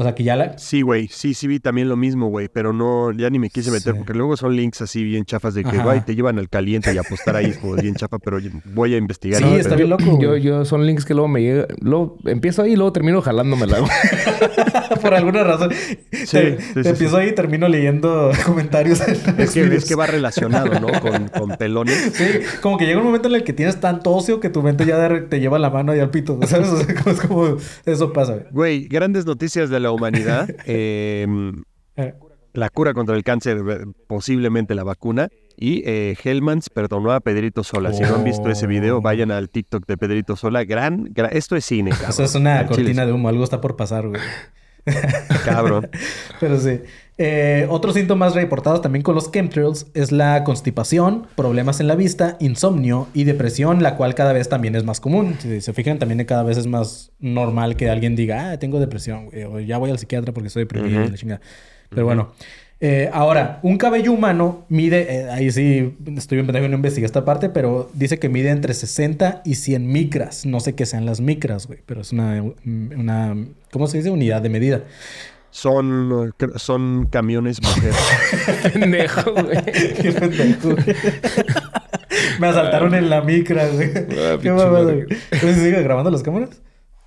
O sea, que ya la... Sí, güey, sí, sí vi también lo mismo, güey, pero no, ya ni me quise meter Sí. porque luego son links así bien chafas de que, güey, te llevan al caliente y apostar ahí es como bien chafa, pero voy a investigar. Sí, y- está pero- bien loco, Yo, yo, son links que luego me llega. Luego empiezo ahí y luego termino jalándomela, güey. Por alguna razón. Sí, te, sí, te sí, empiezo ahí y termino leyendo comentarios. en Es que, es que va relacionado, ¿no? Con, con pelones. Sí, como que llega un momento en el que tienes tanto ocio que tu mente ya te lleva la mano ahí al pito, ¿sabes? O sea, como- es como... Eso pasa, güey. Güey, grandes noticias de la humanidad. Eh, Eh, la cura contra el cáncer, eh, posiblemente la vacuna. Y eh, Hellmans perdonó a Pedrito Sola. Si no han visto ese video, Oh. vayan al TikTok de Pedrito Sola. Gran, gra- esto es cine, cabrón. Eso es una chile, cortina de humo, algo está por pasar, güey. Cabrón. Pero sí. Eh, otros síntomas reportados también con los chemtrails es la constipación, problemas en la vista, insomnio y depresión, la cual cada vez también es más común. Si se fijan, también cada vez es más normal que alguien diga, ah, tengo depresión, güey, o ya voy al psiquiatra porque estoy deprimido Ujú. la chingada. Pero bueno. Eh, ahora, un cabello humano mide, eh, ahí sí estoy bien pendejo no investigué esta parte, pero dice que mide entre 60 y 100 micras. No sé qué sean las micras, güey, pero es una, una, ¿cómo se dice? Unidad de medida. Son, son camiones mujer. Pendejo, güey. Qué pendejo. güey. Me asaltaron en la micra, güey. Ah, Qué mamada, güey. ¿Pues sigue grabando las cámaras?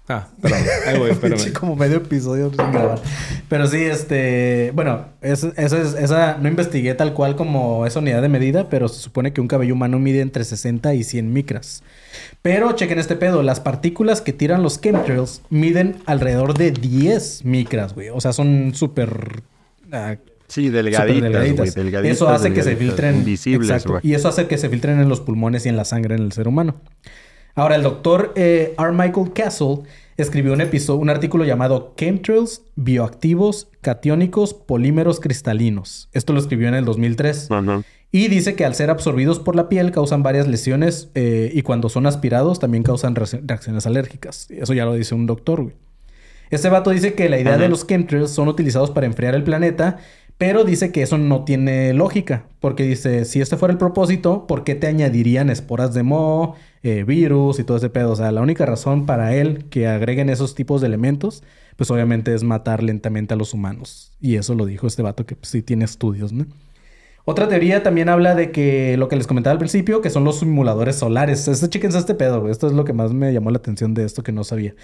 Ah, perdón. Ahí voy, espérame. como medio episodio sin grabar. Pero sí, este... Bueno, es- esa es... Esa... No investigué tal cual como esa unidad de medida, pero se supone que un cabello humano mide entre 60 y 100 micras. Pero chequen este pedo. Las partículas que tiran los chemtrails miden alrededor de 10 micras, güey. O sea, son súper... ah, Sí, Súper delgaditas, delgaditas. delgaditas, Eso hace que se filtren. Invisibles, Exacto. Y eso hace que se filtren en los pulmones y en la sangre en el ser humano. Ahora, el doctor eh, R. Michael Castle escribió un, episodio, un artículo llamado Chemtrails bioactivos, catiónicos, polímeros cristalinos. Esto lo escribió en el 2003. Ajá. Y dice que al ser absorbidos por la piel causan varias lesiones eh, y cuando son aspirados también causan reacc- reacciones alérgicas. Eso ya lo dice un doctor, güey. Este vato dice que la idea de los chemtrails son utilizados para enfriar el planeta, pero dice que eso no tiene lógica, porque dice, si este fuera el propósito, ¿por qué te añadirían esporas de moho, eh, virus y todo ese pedo? O sea, la única razón para él que agreguen esos tipos de elementos, pues obviamente es matar lentamente a los humanos. Y eso lo dijo este vato que pues, sí tiene estudios, ¿no? Otra teoría también habla de que lo que les comentaba al principio, que son los simuladores solares. Este, chéquense este pedo, güey. Esto es lo que más me llamó la atención de esto que no sabía.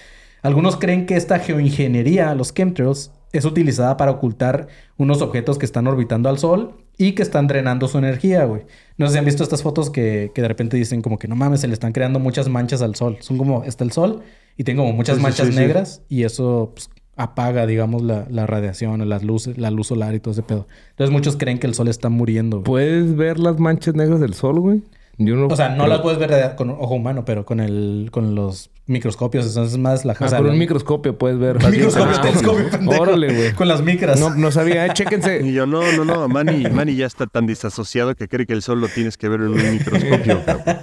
Algunos creen que esta geoingeniería, los chemtrails, es utilizada para ocultar unos objetos que están orbitando al Sol y que están drenando su energía, güey. No sé si han visto estas fotos que, que de repente dicen como que no mames, se le están creando muchas manchas al Sol. Son como, está el Sol y tiene como muchas sí, manchas sí, sí. negras y eso pues, apaga, digamos, la, la radiación, las luces, la luz solar y todo ese pedo. Entonces muchos creen que el Sol está muriendo. güey. ¿Puedes ver las manchas negras del sol, güey? Yo no, O sea, no las puedes ver con ojo humano, pero con el con los microscopios. Entonces es más la Ah, o sea, con un microscopio puedes ver. Microscopio, Ah, telescopio, pendejo. Órale, güey. Con las micras. No, no sabía. Eh, chéquense. Y yo, no, no, no, Manny, Manny ya está tan disasociado que cree que el sol lo tienes que ver en un microscopio, cabrón.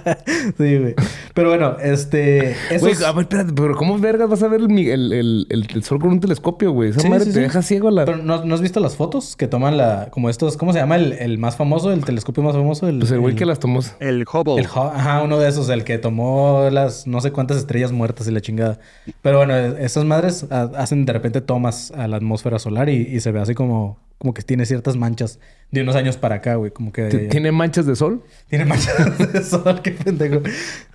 Sí, güey. Pero bueno, este. Güey, es- a ver, espérate, pero ¿cómo vergas vas a ver el, el, el- el- el sol con un telescopio, güey? Esa Sí, madre sí, te sí. deja ciego la... Pero ¿no, no has visto las fotos que toman la. como estos. ¿Cómo se llama? El, el más famoso, el telescopio más famoso. El, Pues el güey el- que las tomó... El Hubble. el Ho- ajá, uno de esos, el que tomó las no sé cuántas estrellas muertas y la chingada. Pero bueno, esas madres ha- hacen de repente tomas a la atmósfera solar y, y se ve así como, como que tiene ciertas manchas de unos años para acá, güey. Como que ¿T- ¿Tiene manchas de sol? tiene manchas de sol, qué pendejo.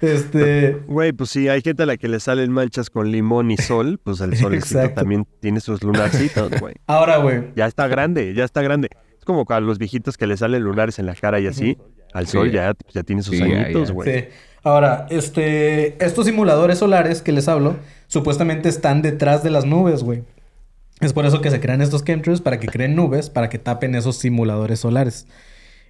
Este. Güey, pues sí, hay gente a la que le salen manchas con limón y sol, pues el solecito también tiene sus lunarcitos, güey. Ahora, güey. Ya está grande, ya está grande. Es como a los viejitos que le salen lunares en la cara y así. Al Sí. sol ya, ya tiene sus Sí, añitos, güey. Sí. Ahora, este, estos simuladores solares que les hablo, supuestamente están detrás de las nubes, güey. Es por eso que se crean estos chemtrails, para que creen nubes, para que tapen esos simuladores solares.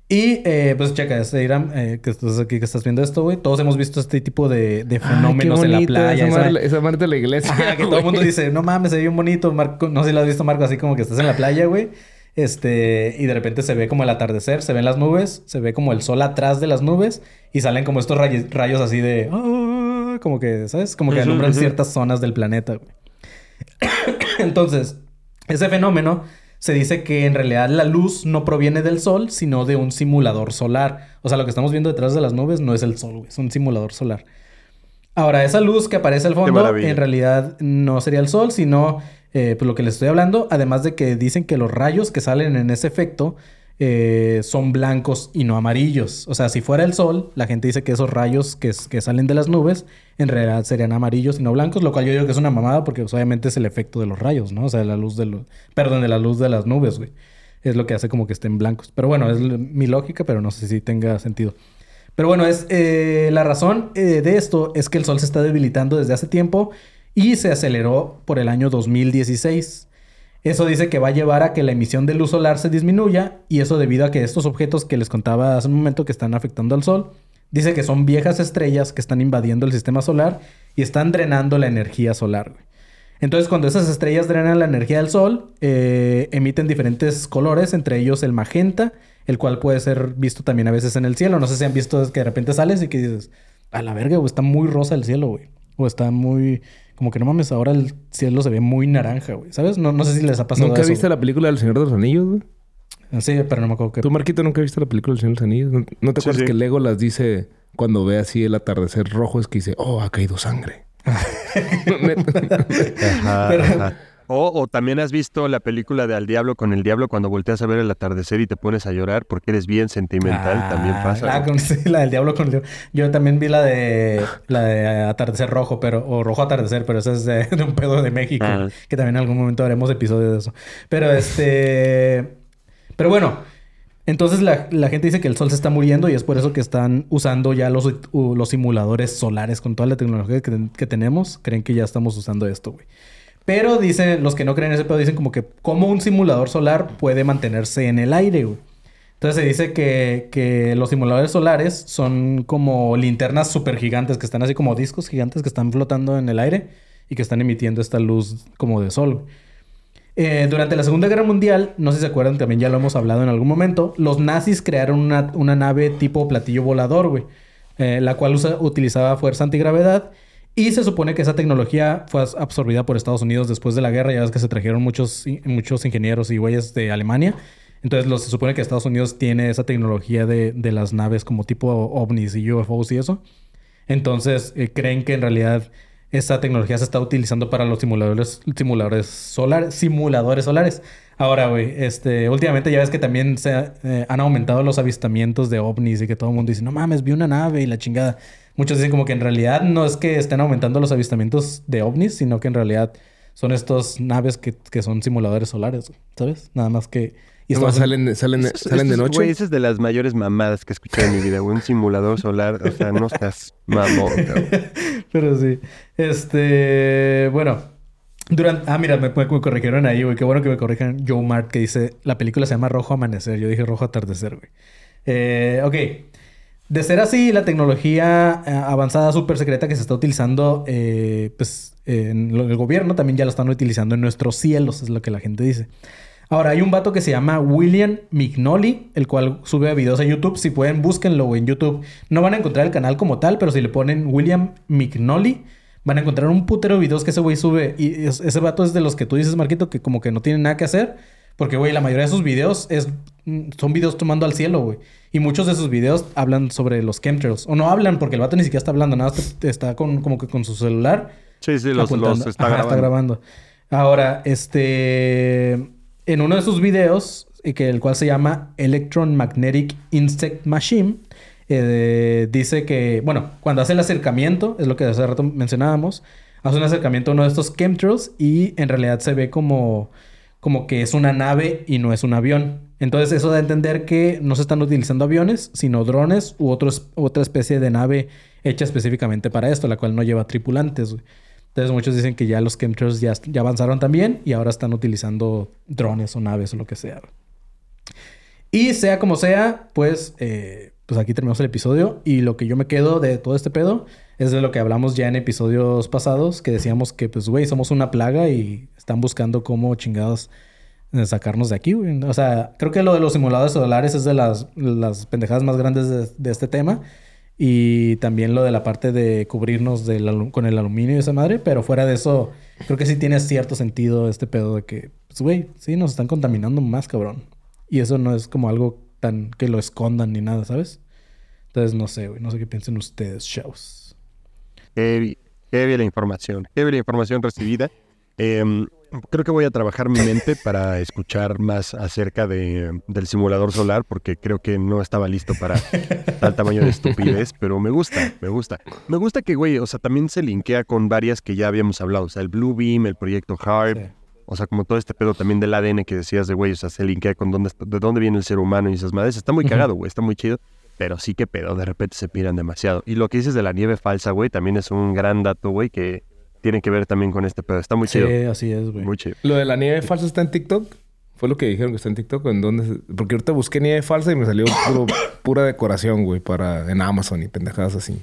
Y, eh, pues, checa, este Iram, eh, que estás aquí, que estás viendo esto, güey. Todos hemos visto este tipo de, de fenómenos Ay, qué en la playa. Esa esa- madre, esa madre de la iglesia. Ajá, que todo el mundo dice, no mames, se ve bien bonito, Marco. No sé si lo has visto, Marco, así como que estás en la playa, güey. Este, y de repente se ve como el atardecer, se ven las nubes, se ve como el sol atrás de las nubes y salen como estos rayos, rayos así de, ah, como que, ¿sabes? Como que alumbran ciertas zonas del planeta. Entonces, ese fenómeno se dice que en realidad la luz no proviene del sol, sino de un simulador solar. O sea, lo que estamos viendo detrás de las nubes no es el sol, güey, es un simulador solar. Ahora, esa luz que aparece al fondo, en realidad no sería el sol, sino eh, pues lo que les estoy hablando. Además de que dicen que los rayos que salen en ese efecto eh, son blancos y no amarillos. O sea, si fuera el sol, la gente dice que esos rayos que, salen de las nubes en realidad serían amarillos y no blancos, lo cual yo digo que es una mamada porque pues, obviamente es el efecto de los rayos, ¿no? O sea, la luz de los... Perdón, de la luz de las nubes, güey. Es lo que hace como que estén blancos. Pero bueno, es mi lógica, pero no sé si tenga sentido. Pero bueno, es eh, la razón de esto es que el Sol se está debilitando desde hace tiempo y se aceleró por el año 2016. Eso dice que va a llevar a que la emisión de luz solar se disminuya y eso debido a que estos objetos que les contaba hace un momento que están afectando al Sol, dice que son viejas estrellas que están invadiendo el sistema solar y están drenando la energía solar. Entonces, cuando esas estrellas drenan la energía del sol, eh, emiten diferentes colores, entre ellos el magenta, el cual puede ser visto también a veces en el cielo. No sé si han visto que de repente sales y que dices, a la verga, güey, está muy rosa el cielo, güey. O está muy, como que no mames, ahora el cielo se ve muy naranja, güey. ¿Sabes? No, no sé si les ha pasado ¿Nunca eso. viste la película del Señor de los Anillos, güey? güey. Sí, pero no me acuerdo qué. ¿Tú, Marquito, nunca viste la película del Señor de los Anillos? ¿No, no te Sí, acuerdas sí. que Lego las dice cuando ve así el atardecer rojo? Es que dice, oh, ha caído sangre. Ajá, Pero- ajá. O, o también has visto la película de Al Diablo con el Diablo cuando volteas a ver el atardecer y te pones a llorar porque eres bien sentimental. también pasa. Ah, güey. con- sí, la del diablo con el diablo. Yo también vi la de la de atardecer rojo, pero o rojo atardecer, pero esa es de, de un pedo de México, Ah. que también en algún momento haremos episodios de eso. Pero este, pero bueno, entonces la, la gente dice que el sol se está muriendo y es por eso que están usando ya los, los simuladores solares con toda la tecnología que, que tenemos. Creen que ya estamos usando esto, güey. Pero dicen, los que no creen en ese pedo dicen como que cómo un simulador solar puede mantenerse en el aire, güey. Entonces se dice que, que los simuladores solares son como linternas súper gigantes que están así como discos gigantes que están flotando en el aire y que están emitiendo esta luz como de sol. Eh, durante la Segunda Guerra Mundial, no sé si se acuerdan, también ya lo hemos hablado en algún momento, los nazis crearon una, una nave tipo platillo volador, güey, eh, la cual utilizaba fuerza antigravedad y se supone que esa tecnología fue absorbida por Estados Unidos después de la guerra, ya ves que se trajeron muchos, muchos ingenieros y güeyes de Alemania. Entonces se supone que Estados Unidos tiene esa tecnología de, de las naves como tipo ovnis y UFOs y eso. Entonces eh, creen que en realidad esa tecnología se está utilizando para los simuladores, simuladores solares, simuladores solares. Ahora, güey, este, últimamente ya ves que también se eh, han aumentado los avistamientos de ovnis y que todo el mundo dice, no mames, vi una nave y la chingada. Muchos dicen como que en realidad no es que estén aumentando los avistamientos de ovnis, sino que en realidad son estos naves que, que son simuladores solares, ¿sabes? Nada más que... y estamos- salen, salen, Eso- salen de noche. Güey, esa es de las mayores mamadas que he escuchado en mi vida, güey. Un simulador solar. O sea, no estás mamón, cabrón. Pero sí. Este, bueno. Durante, ah, mira, me, me corrigieron ahí, güey. Qué bueno que me corrijan Joe Mart, que dice, la película se llama Rojo Amanecer. Yo dije Rojo Atardecer, güey. Eh, ok. De ser así, la tecnología eh, avanzada súper secreta que se está utilizando eh, pues, en el gobierno también ya lo están utilizando en nuestros cielos, es lo que la gente dice. Ahora, hay un vato que se llama William Mignoli, el cual sube videos a YouTube. Si pueden, búsquenlo en YouTube. No van a encontrar el canal como tal, pero si le ponen William Mignoli, van a encontrar un putero de videos que ese güey sube. Y es- ese vato es de los que tú dices, Marquito, que como que no tiene nada que hacer. Porque, güey, la mayoría de sus videos es, mm, son videos tomando al cielo, güey. Y muchos de sus videos hablan sobre los chemtrails. O no hablan porque el vato ni siquiera está hablando, nada, más te- está con, como que con su celular Sí, sí, los, los está Ajá, grabando. Ahora, este. En uno de sus videos, que el cual se llama Electron Magnetic Insect Machine, eh, dice que, bueno, cuando hace el acercamiento, es lo que hace rato mencionábamos, hace un acercamiento a uno de estos chemtrails y en realidad se ve como, como que es una nave y no es un avión. Entonces, eso da a entender que no se están utilizando aviones, sino drones u otra especie de nave hecha específicamente para esto, la cual no lleva tripulantes. Entonces muchos dicen que ya los chemtrails ya, ya avanzaron también y ahora están utilizando drones o naves o lo que sea. Y sea como sea, pues, eh, pues aquí terminamos el episodio y lo que yo me quedo de todo este pedo es de lo que hablamos ya en episodios pasados, que decíamos que pues, güey, somos una plaga y están buscando cómo chingados eh, sacarnos de aquí, güey. O sea, creo que lo de los simuladores solares es de las, las pendejadas más grandes de, este tema. Y también lo de la parte de cubrirnos con el aluminio y esa madre. Pero fuera de eso, creo que sí tiene cierto sentido este pedo de que, pues, güey, sí nos están contaminando más, cabrón. Y eso no es como algo tan que lo escondan ni nada, ¿sabes? Entonces, no sé, güey. No sé qué piensen ustedes, shows. Heavy, heavy la información. Heavy la información recibida. Em, creo que voy a trabajar mi mente para escuchar más acerca de, del simulador solar, porque creo que no estaba listo para tal tamaño de estupidez, pero me gusta, me gusta. Me gusta que, güey, o sea, también se linkea con varias que ya habíamos hablado, o sea, el Blue Beam, el proyecto HARP, Sí. o sea, como todo este pedo también del ADN que decías de, güey, o sea, se linkea con dónde, de dónde viene el ser humano y esas madres. Está muy cagado, güey, está muy chido. Pero sí que pedo, de repente se piran demasiado. Y lo que dices de la nieve falsa, güey, también es un gran dato, güey, que tiene que ver también con este pedo. Está muy Sí, chido. así es, güey. Muy chido. Lo de la nieve falsa está en TikTok. Fue lo que dijeron que está en TikTok. ¿En dónde? se- Porque ahorita busqué nieve falsa y me salió puro- pura decoración, güey, para en Amazon y pendejadas así.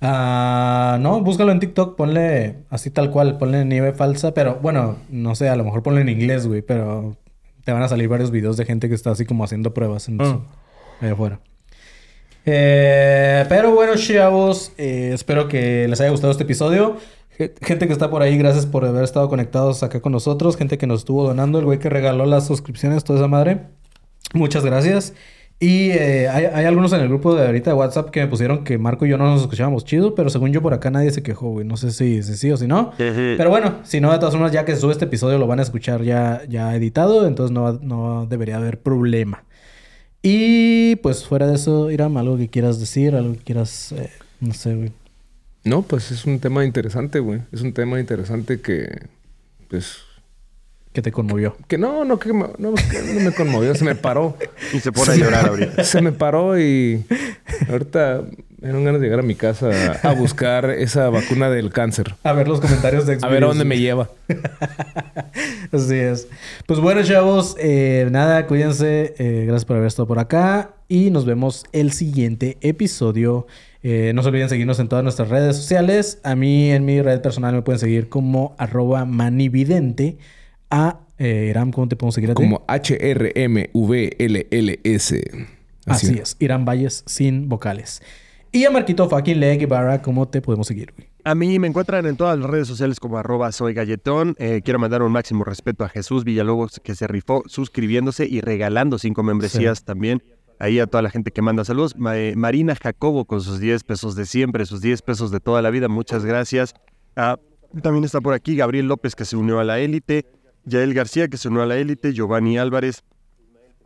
Ah, no, búscalo en TikTok, ponle así tal cual, ponle nieve falsa, pero bueno, no sé, a lo mejor ponle en inglés, güey, pero te van a salir varios videos de gente que está así como haciendo pruebas en su- allá afuera. Eh, pero bueno, chavos, eh, espero que les haya gustado este episodio. Ge- Gente que está por ahí, gracias por haber estado conectados acá con nosotros. Gente que nos estuvo donando, el güey que regaló las suscripciones, toda esa madre. Muchas gracias. Y eh, hay, hay algunos en el grupo de ahorita de WhatsApp que me pusieron que Marco y yo no nos escuchábamos chido, pero según yo por acá nadie se quejó, güey. No sé si, si sí o si no. Pero bueno, si no, de todas formas, ya que se sube este episodio lo van a escuchar ya, ya editado, entonces no, no debería haber problema. Y pues fuera de eso, Iram, algo que quieras decir, algo que quieras, eh, no sé, güey. No, pues es un tema interesante, güey. Es un tema interesante que, pues, Que te conmovió. que no, no, que me, no, que no me conmovió, se me paró. Y se pone a llorar ahorita. Se me paró y ahorita me dieron ganas de llegar a mi casa a buscar esa vacuna del cáncer. A ver los comentarios de A ver a dónde me lleva. Así es. Pues bueno, chavos, eh, nada, cuídense. eh, gracias por haber estado por acá. Y nos vemos el siguiente episodio. Eh, no se olviden seguirnos en todas nuestras redes sociales. A mí en mi red personal me pueden seguir como arroba manividente. A eh, Iram, ¿cómo te podemos seguir a ti? Como H-R-M-V-L-L-S. Así es, Irán Valles sin vocales. Y a Marquito fucking Le Guevara, ¿cómo te podemos seguir, güey? A mí me encuentran en todas las redes sociales como arroba soy galletón. Eh, quiero mandar un máximo respeto a Jesús Villalobos que se rifó suscribiéndose y regalando cinco membresías también. Ahí a toda la gente que manda saludos. Eh, Marina Jacobo con sus 10 pesos de siempre, sus 10 pesos de toda la vida. Muchas gracias. Ah, también está por aquí Gabriel López que se unió a la élite. Yael García que se unió a la élite. Giovanni Álvarez.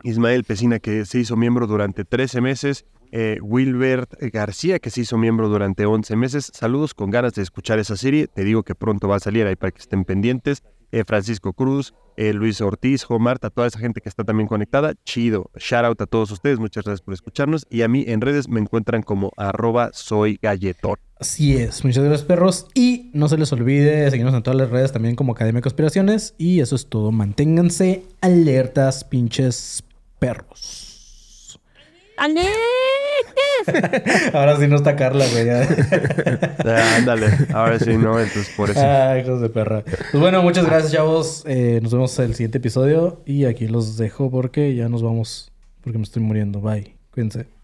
Ismael Pesina, que se hizo miembro durante 13 meses. Eh, Wilbert García, que se hizo miembro durante 11 meses. Saludos con ganas de escuchar esa serie. Te digo que pronto va a salir ahí para que estén pendientes. Eh, Francisco Cruz, eh, Luis Ortiz, Jo Marta, toda esa gente que está también conectada. Chido. Shout out a todos ustedes. Muchas gracias por escucharnos. Y a mí en redes me encuentran como arroba soy galletón. Así es, muchas gracias perros y no se les olvide seguirnos en todas las redes también como Academia de Conspiraciones y eso es todo, manténganse alertas pinches perros. ¡Ale! Ahora sí no está Carla, güey. ya. Ah, ándale, ahora sí, no, entonces por eso. Ay, hijos de perra. Pues bueno, muchas gracias, chavos. Eh, nos vemos en el siguiente episodio. Y aquí los dejo porque ya nos vamos. Porque me estoy muriendo. Bye. Cuídense.